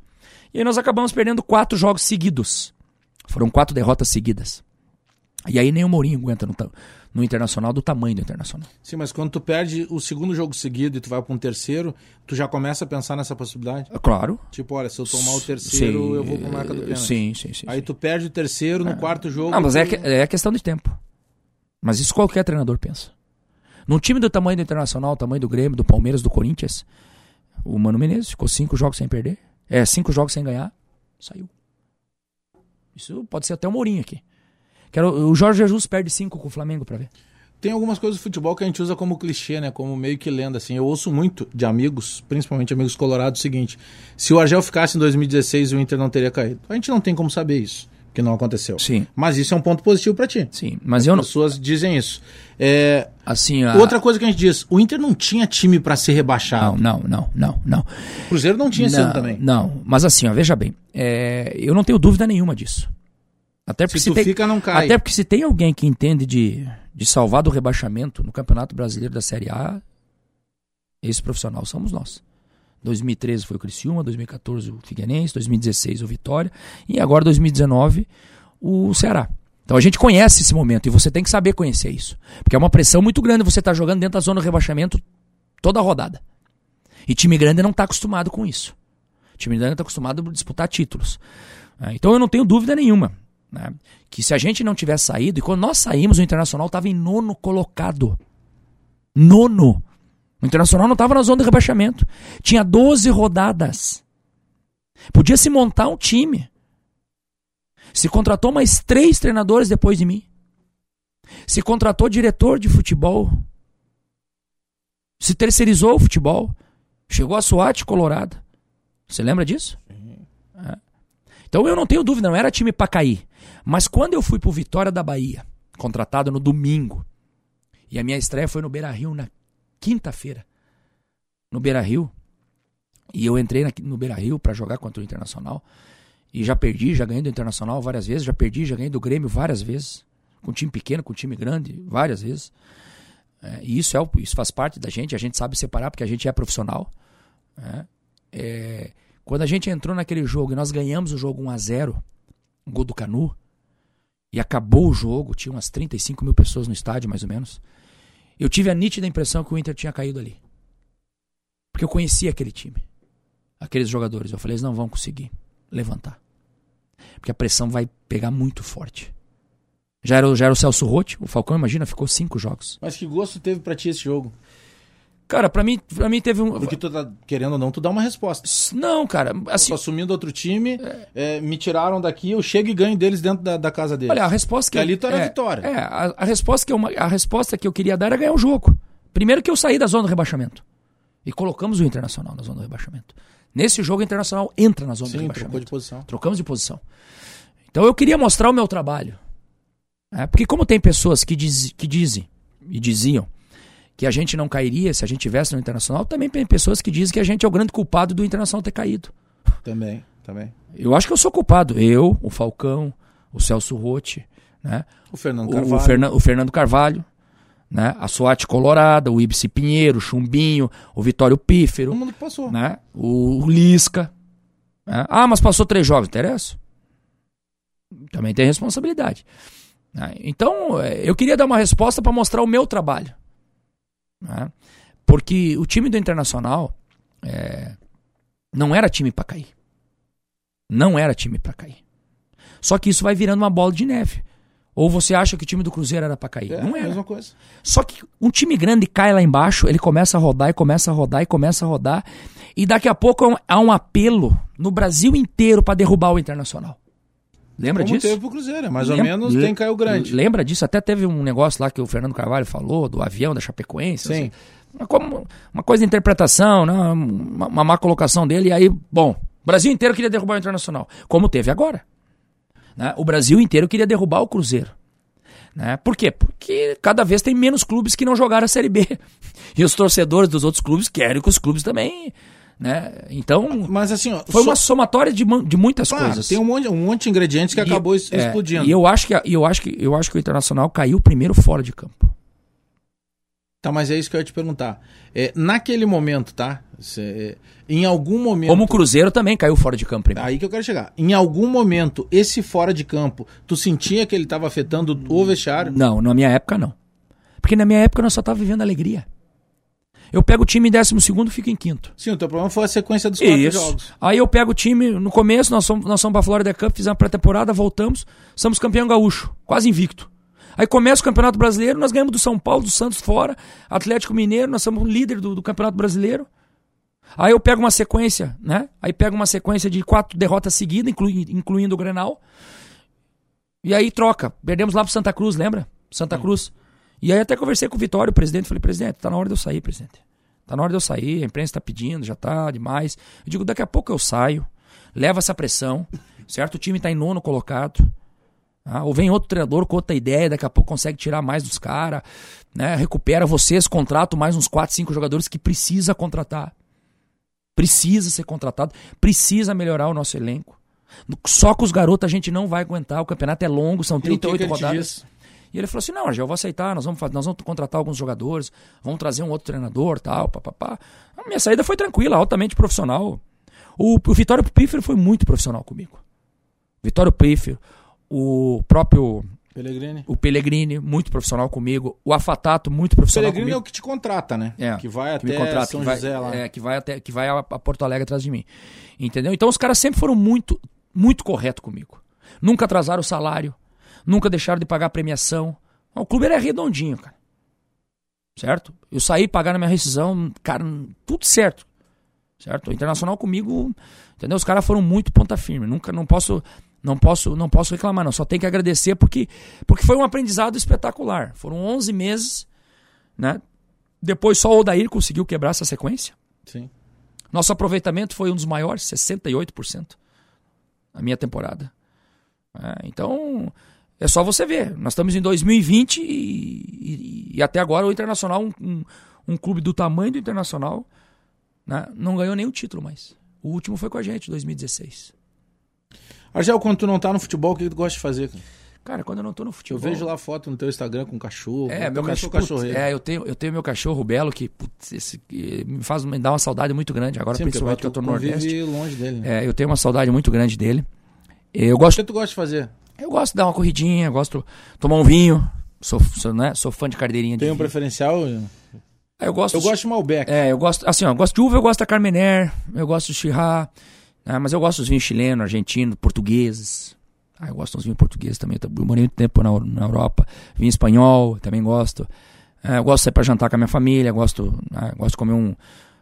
E aí nós acabamos perdendo quatro jogos seguidos. Foram quatro derrotas seguidas. E aí nem o Mourinho aguenta no, no Internacional do tamanho do Internacional. Sim, mas quando tu perde o segundo jogo seguido e tu vai para um terceiro, tu já começa a pensar nessa possibilidade? Ah, claro. Tipo, olha, se eu tomar o terceiro, sim, eu vou para marca do pênalti. Sim, sim, sim. Aí sim. tu perde o terceiro no é. quarto jogo. Não, mas tu... é, é questão de tempo. Mas isso qualquer treinador pensa. Num time do tamanho do Internacional, tamanho do Grêmio, do Palmeiras, do Corinthians, o Mano Menezes ficou cinco jogos sem perder. É, cinco jogos sem ganhar, saiu. Isso pode ser até o Mourinho aqui. Quero, o Jorge Jesus perde cinco com o Flamengo para ver. Tem algumas coisas do futebol que a gente usa como clichê, né? Como meio que lenda, assim. Eu ouço muito de amigos, principalmente amigos colorados, o seguinte: se o Argel ficasse em 2016, o Inter não teria caído. A gente não tem como saber isso, que não aconteceu. Sim. Mas isso é um ponto positivo para ti. Sim, mas eu não. As pessoas dizem isso. É... Assim, a... Outra coisa que a gente diz: o Inter não tinha time para ser rebaixado. Não, não, não, não, não. O Cruzeiro não tinha não, sido também. Não, mas assim, ó, veja bem, é... eu não tenho dúvida nenhuma disso. Até porque se, se tem... fica, não cai. Até porque se tem alguém que entende de, de salvar do rebaixamento no Campeonato Brasileiro da Série A, esse profissional somos nós. 2013 foi o Criciúma, 2014 o Figueirense, 2016 o Vitória e agora 2019 o Ceará. Então a gente conhece esse momento e você tem que saber conhecer isso. Porque é uma pressão muito grande você estar tá jogando dentro da zona do rebaixamento toda a rodada. E time grande não está acostumado com isso. O time grande está acostumado a disputar títulos. Então eu não tenho dúvida nenhuma. Né? Que se a gente não tivesse saído, e quando nós saímos, o Internacional estava em nono colocado. Nono. O Internacional não estava na zona de rebaixamento. Tinha 12 rodadas. Podia se montar um time. Se contratou mais três treinadores depois de mim. Se contratou diretor de futebol. Se terceirizou o futebol. Chegou a SWAT colorada. Você lembra disso? É. Então eu não tenho dúvida, não era time para cair. Mas quando eu fui pro Vitória da Bahia, contratado no domingo, e a minha estreia foi no Beira Rio na quinta-feira. No Beira Rio. E eu entrei no Beira Rio para jogar contra o Internacional. E já perdi, já ganhei do Internacional várias vezes, já perdi, já ganhei do Grêmio várias vezes. Com time pequeno, com time grande, várias vezes. É, e isso, é, isso faz parte da gente, a gente sabe separar porque a gente é profissional. É, é, quando a gente entrou naquele jogo e nós ganhamos o jogo 1 a 0 um gol do Canu, e acabou o jogo, tinha umas 35 mil pessoas no estádio, mais ou menos. Eu tive a nítida impressão que o Inter tinha caído ali. Porque eu conhecia aquele time, aqueles jogadores. Eu falei, eles não vão conseguir levantar. Porque a pressão vai pegar muito forte. Já era, já era o Celso Rotti, o Falcão, imagina, ficou cinco jogos. Mas que gosto teve para ti esse jogo? Cara, pra mim, pra mim teve um. Porque tu tá querendo ou não, tu dá uma resposta. Não, cara. Assim, eu tô assumindo outro time, é... É, me tiraram daqui, eu chego e ganho deles dentro da, da casa deles. Olha, a resposta que. E ali tu era é, vitória. É, a, a, resposta que eu, a resposta que eu queria dar era ganhar o jogo. Primeiro que eu saí da zona do rebaixamento. E colocamos o Internacional na zona do rebaixamento. Nesse jogo, o Internacional entra na zona Sim, do rebaixamento. Trocou de posição. Trocamos de posição. Então eu queria mostrar o meu trabalho. É, porque como tem pessoas que, diz, que dizem e diziam que a gente não cairia se a gente tivesse no Internacional, também tem pessoas que dizem que a gente é o grande culpado do Internacional ter caído. Também, também. Eu acho que eu sou culpado. Eu, o Falcão, o Celso Rotti, né? O Fernando O- Carvalho. O, Fernan- o Fernando Carvalho, né? A Suate Colorada, o Ibsi Pinheiro, o Chumbinho, o Vitório Pífero, Todo mundo que passou. né? O Lisca. né? Ah, mas passou três jogos, interessa? Também tem responsabilidade. né? Então, eh, eu queria dar uma resposta para mostrar o meu trabalho. Né? Porque o time do Internacional eh, não era time para cair. Não era time para cair. Só que isso vai virando uma bola de neve. Ou você acha que o time do Cruzeiro era para cair? É, não a era. mesma coisa. Só que um time grande cai lá embaixo, ele começa a rodar e começa a rodar e começa a rodar. E daqui a pouco há um- há um apelo no Brasil inteiro para derrubar o Internacional. Lembra Como disso? teve pro Cruzeiro, é mais ou Lem- menos tem Caio Grande. Lembra disso? Até teve um negócio lá que o Fernando Carvalho falou, do avião da Chapecoense. Sim. assim. Uma coisa de interpretação, né? uma, uma má colocação dele. E aí, bom, o Brasil inteiro queria derrubar o Internacional. Como teve agora. né? O Brasil inteiro queria derrubar o Cruzeiro. Né? Por quê? Porque cada vez tem menos clubes que não jogaram a Série B. E os torcedores dos outros clubes querem que os clubes também. Né? Então, Mas assim, ó, foi só- uma somatória de, de muitas Claro, coisas. tem um monte, um monte de ingredientes que E- acabou é, explodindo. E eu acho que eu acho que eu acho que o Internacional caiu primeiro fora de campo. Tá, mas é isso que eu ia te perguntar. É, naquele momento, tá? Cê- é, em algum momento. Como o Cruzeiro também caiu fora de campo primeiro. Aí que eu quero chegar. Em algum momento, esse fora de campo, tu sentia que ele estava afetando o vestiário? Não, na minha época não. Porque na minha época nós só tava vivendo alegria. Eu pego o time em décimo segundo e fico em quinto. Sim, o teu problema foi a sequência dos quatro Isso. jogos. Aí eu pego o time, no começo nós fomos, nós fomos pra Florida Cup, fizemos a pré-temporada, voltamos, somos campeão gaúcho, quase invicto. Aí começa o Campeonato Brasileiro, nós ganhamos do São Paulo, do Santos fora, Atlético Mineiro, nós somos líder do, do Campeonato Brasileiro. Aí eu pego uma sequência, né? Aí pego uma sequência de quatro derrotas seguidas, inclui- incluindo o Grenal. E aí troca. Perdemos lá pro Santa Cruz, lembra? Santa Cruz. E aí até conversei com o Vitório, o presidente, falei, presidente, tá na hora de eu sair, presidente. Tá na hora de eu sair, a imprensa tá pedindo, já tá demais. Eu digo, daqui a pouco eu saio, levo essa pressão, certo? O time tá em nono colocado. Ah, ou vem outro treinador com outra ideia, daqui a pouco consegue tirar mais dos caras, né? Recupera vocês, contrato mais uns 4, 5 jogadores que precisa contratar. Precisa ser contratado, precisa melhorar o nosso elenco. Só com os garotos a gente não vai aguentar, o campeonato é longo, são E o que que 38 rodadas. E ele falou assim: não, já eu vou aceitar, nós vamos, nós vamos contratar alguns jogadores, vamos trazer um outro treinador, tal, papapá. A minha saída foi tranquila, altamente profissional. O, o Vitório Pífero foi muito profissional comigo. Vitório Pífero, o próprio Pellegrini. o Pellegrini, muito profissional comigo. O Afatato, muito profissional Pellegrini é comigo. o que te contrata, né? É, que vai que até contrata, São que vai, José lá. É, que vai até que vai a, a Porto Alegre atrás de mim. Entendeu? Então os caras sempre foram muito muito correto comigo. Nunca atrasaram o salário, nunca deixaram de pagar a premiação. O clube era redondinho, cara. Certo? Eu saí pagando a minha rescisão, cara, tudo certo. Certo? O Internacional comigo, entendeu? Os caras foram muito ponta firme. Nunca não posso não posso não posso reclamar, não. Só tenho que agradecer porque porque foi um aprendizado espetacular. Foram 11 meses, né? Depois só o Odair conseguiu quebrar essa sequência. Sim. Nosso aproveitamento foi um dos maiores, 68%, a minha temporada. É, então, é só você ver. Nós estamos em 2020 e, e- e até agora o Internacional, um, um- um clube do tamanho do Internacional, né, não ganhou nenhum título mais. O último foi com a gente, 2016. Argel, quando tu não tá no futebol, o que tu gosta de fazer? cara? Cara, quando eu não tô no Eu futebol... vejo lá foto no teu Instagram com cachorro. É, eu meu também sou cachorro. cachorreiro. É, eu tenho, eu tenho meu cachorro o Belo, que putz, esse- me faz me dá uma saudade muito grande, agora Sim, principalmente que eu tô no Nordeste. longe dele. Né? É, eu tenho uma saudade muito grande dele. Eu O gosto, que tu gosta de fazer? Eu gosto de dar uma corridinha, gosto de tomar um vinho. Sou, sou, né, sou fã de carteirinha de Tem um vinho. preferencial? É, Eu gosto, Eu gosto de Malbec. É, eu gosto, assim, ó, eu gosto de uva, eu gosto da Carmener, eu gosto de Chirá, né, mas eu gosto dos vinhos chilenos, argentinos, portugueses. Ah, eu gosto dos vinhos portugueses também. Eu morei muito tempo na, na Europa. Vinho espanhol, também gosto. É, eu gosto de sair pra jantar com a minha família, gosto, né, gosto de comer um.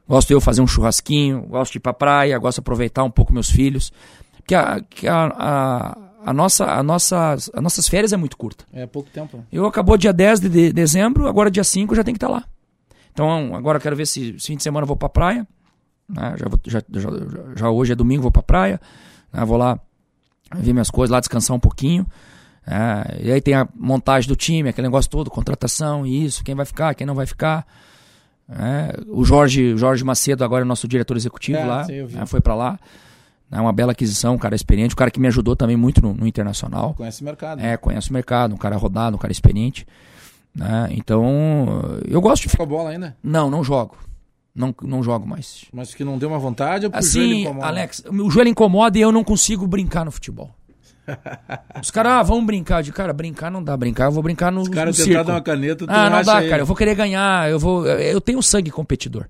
Gosto de eu fazer um churrasquinho, gosto de ir pra praia, gosto de aproveitar um pouco meus filhos. Porque a, que a, a, a nossa, a nossa, as nossas férias é muito curta. É pouco tempo. né? Eu acabou dia 10 de, de dezembro, agora dia 5 eu já tenho que estar lá. Então agora eu quero ver se esse fim de semana eu vou pra praia. né, já, vou- já, já, já- hoje é domingo, vou pra praia. né, vou lá ver minhas coisas, lá descansar um pouquinho. é, e aí tem a montagem do time, aquele negócio todo, contratação, isso, quem vai ficar, quem não vai ficar. é, o Jorge, Jorge Macedo agora é nosso diretor executivo É, lá, né, foi pra lá. É uma bela aquisição, um cara experiente, um cara que me ajudou também muito no, no internacional. Conhece o mercado. É, conhece o mercado, um cara rodado, um cara experiente. Né? Então, eu gosto de. Fica bola ainda? Não, não jogo. Não, não jogo mais. Mas que não deu uma vontade ou Assim, incomoda? Alex, o joelho incomoda e eu não consigo brincar no futebol. Os caras, ah, vamos brincar. De cara, brincar não dá. Brincar, eu vou brincar no, Os caras tentar dar uma caneta, tu Ah, não dá, ele. cara. Eu vou querer ganhar, eu vou. Eu tenho sangue competidor.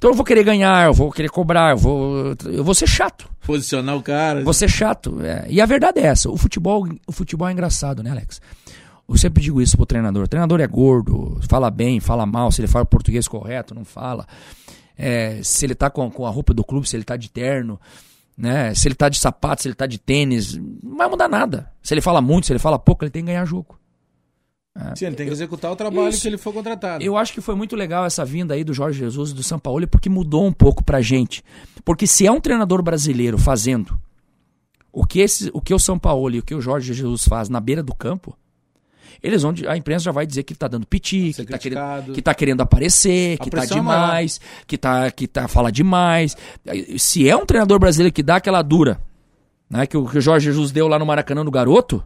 Então eu vou querer ganhar, eu vou querer cobrar, eu vou. Eu vou ser chato. Posicionar o cara. Vou ser chato. é. E a verdade é essa: o futebol, o futebol é engraçado, né, Alex? Eu sempre digo isso pro treinador. O treinador é gordo, fala bem, fala mal, se ele fala português correto, não fala. É, se ele tá com, com a roupa do clube, se ele tá de terno, né? Se ele tá de sapato, se ele tá de tênis, não vai mudar nada. Se ele fala muito, se ele fala pouco, ele tem que ganhar jogo. Sim, ele tem que executar o trabalho Isso. que ele foi contratado. Eu acho que foi muito legal essa vinda aí do Jorge Jesus e do São Paulo, porque mudou um pouco pra gente. Porque se é um treinador brasileiro fazendo o que, esse, o que o São Paulo e o que o Jorge Jesus faz na beira do campo, eles vão, a imprensa já vai dizer que ele tá dando piti, que tá, querendo, que tá querendo aparecer, que tá é demais, que tá, que tá fala demais. Se é um treinador brasileiro que dá aquela dura, né, que o, que o Jorge Jesus deu lá no Maracanã no garoto,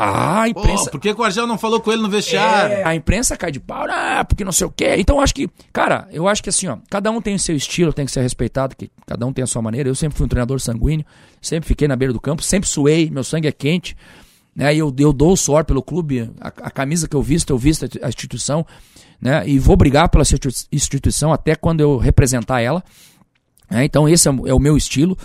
ah, a imprensa, por que, o Argel não falou com ele no vestiário? é, a imprensa cai de pau, ah, porque não sei o quê. Então acho que, cara, eu acho que assim, ó, cada um tem o seu estilo, tem que ser respeitado, que cada um tem a sua maneira. Eu sempre fui um treinador sanguíneo, sempre fiquei na beira do campo, sempre suei, meu sangue é quente, né? E eu, eu dou o suor pelo clube, a, a camisa que eu visto, eu visto a instituição, né? E vou brigar pela institu- instituição até quando eu representar ela. né? Então esse é, é o meu estilo.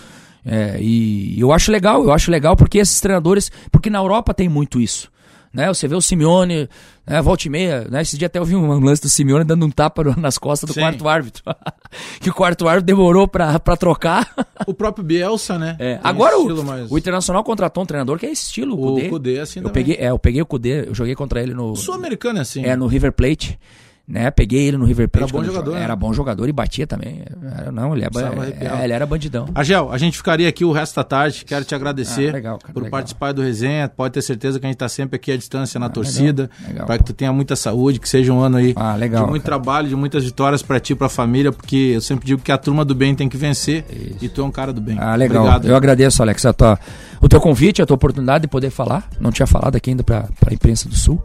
É, e eu acho legal, eu acho legal porque esses treinadores, porque na Europa tem muito isso. Né? Você vê o Simeone, né, volta e meia, né? Esse dia até eu vi um lance do Simeone dando um tapa nas costas do Sim. quarto árbitro. que o quarto árbitro demorou pra, pra trocar. O próprio Bielsa, né? É, agora o, mais- o Internacional contratou um treinador que é esse estilo, o. Kudê, assim eu também. peguei, é, eu peguei o Kudê, eu joguei contra ele no, O sul-americano é assim. é, no River Plate. Né, peguei ele no River Plate. Era bom jogador, jo- né? Era bom jogador e batia também. Era, não, ele, é, Precisava arrepiar. é, ele era bandidão. Argel, a gente ficaria aqui o resto da tarde. Quero te agradecer Ah, legal, cara, por legal. participar do resenha. Pode ter certeza que a gente está sempre aqui à distância na torcida. Ah, legal, Para que tu tenha muita saúde, que seja um ano aí Ah, legal, de muito cara. trabalho, de muitas vitórias para ti, para a família, porque eu sempre digo que a turma do bem tem que vencer e tu é um cara do bem. Ah, legal. Obrigado. Eu agradeço, Alex, a tua, o teu convite, a tua oportunidade de poder falar. Não tinha falado aqui ainda para a imprensa do Sul.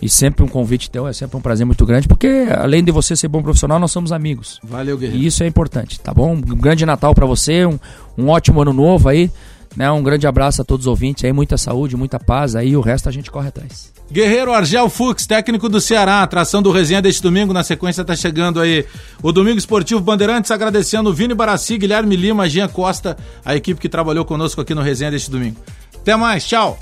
E sempre um convite teu, é sempre um prazer muito grande, porque além de você ser bom profissional, nós somos amigos. Valeu, guerreiro. E isso é importante, tá bom? Um grande Natal para você, um, um ótimo ano novo aí, né? Um grande abraço a todos os ouvintes aí, muita saúde, muita paz aí, o resto a gente corre atrás. Guerreiro Argel Fux, técnico do Ceará, atração do resenha deste domingo. Na sequência tá chegando aí o Domingo Esportivo Bandeirantes, agradecendo o Vini Barassi, Guilherme Lima, Jean Costa, a equipe que trabalhou conosco aqui no resenha deste domingo. Até mais, tchau!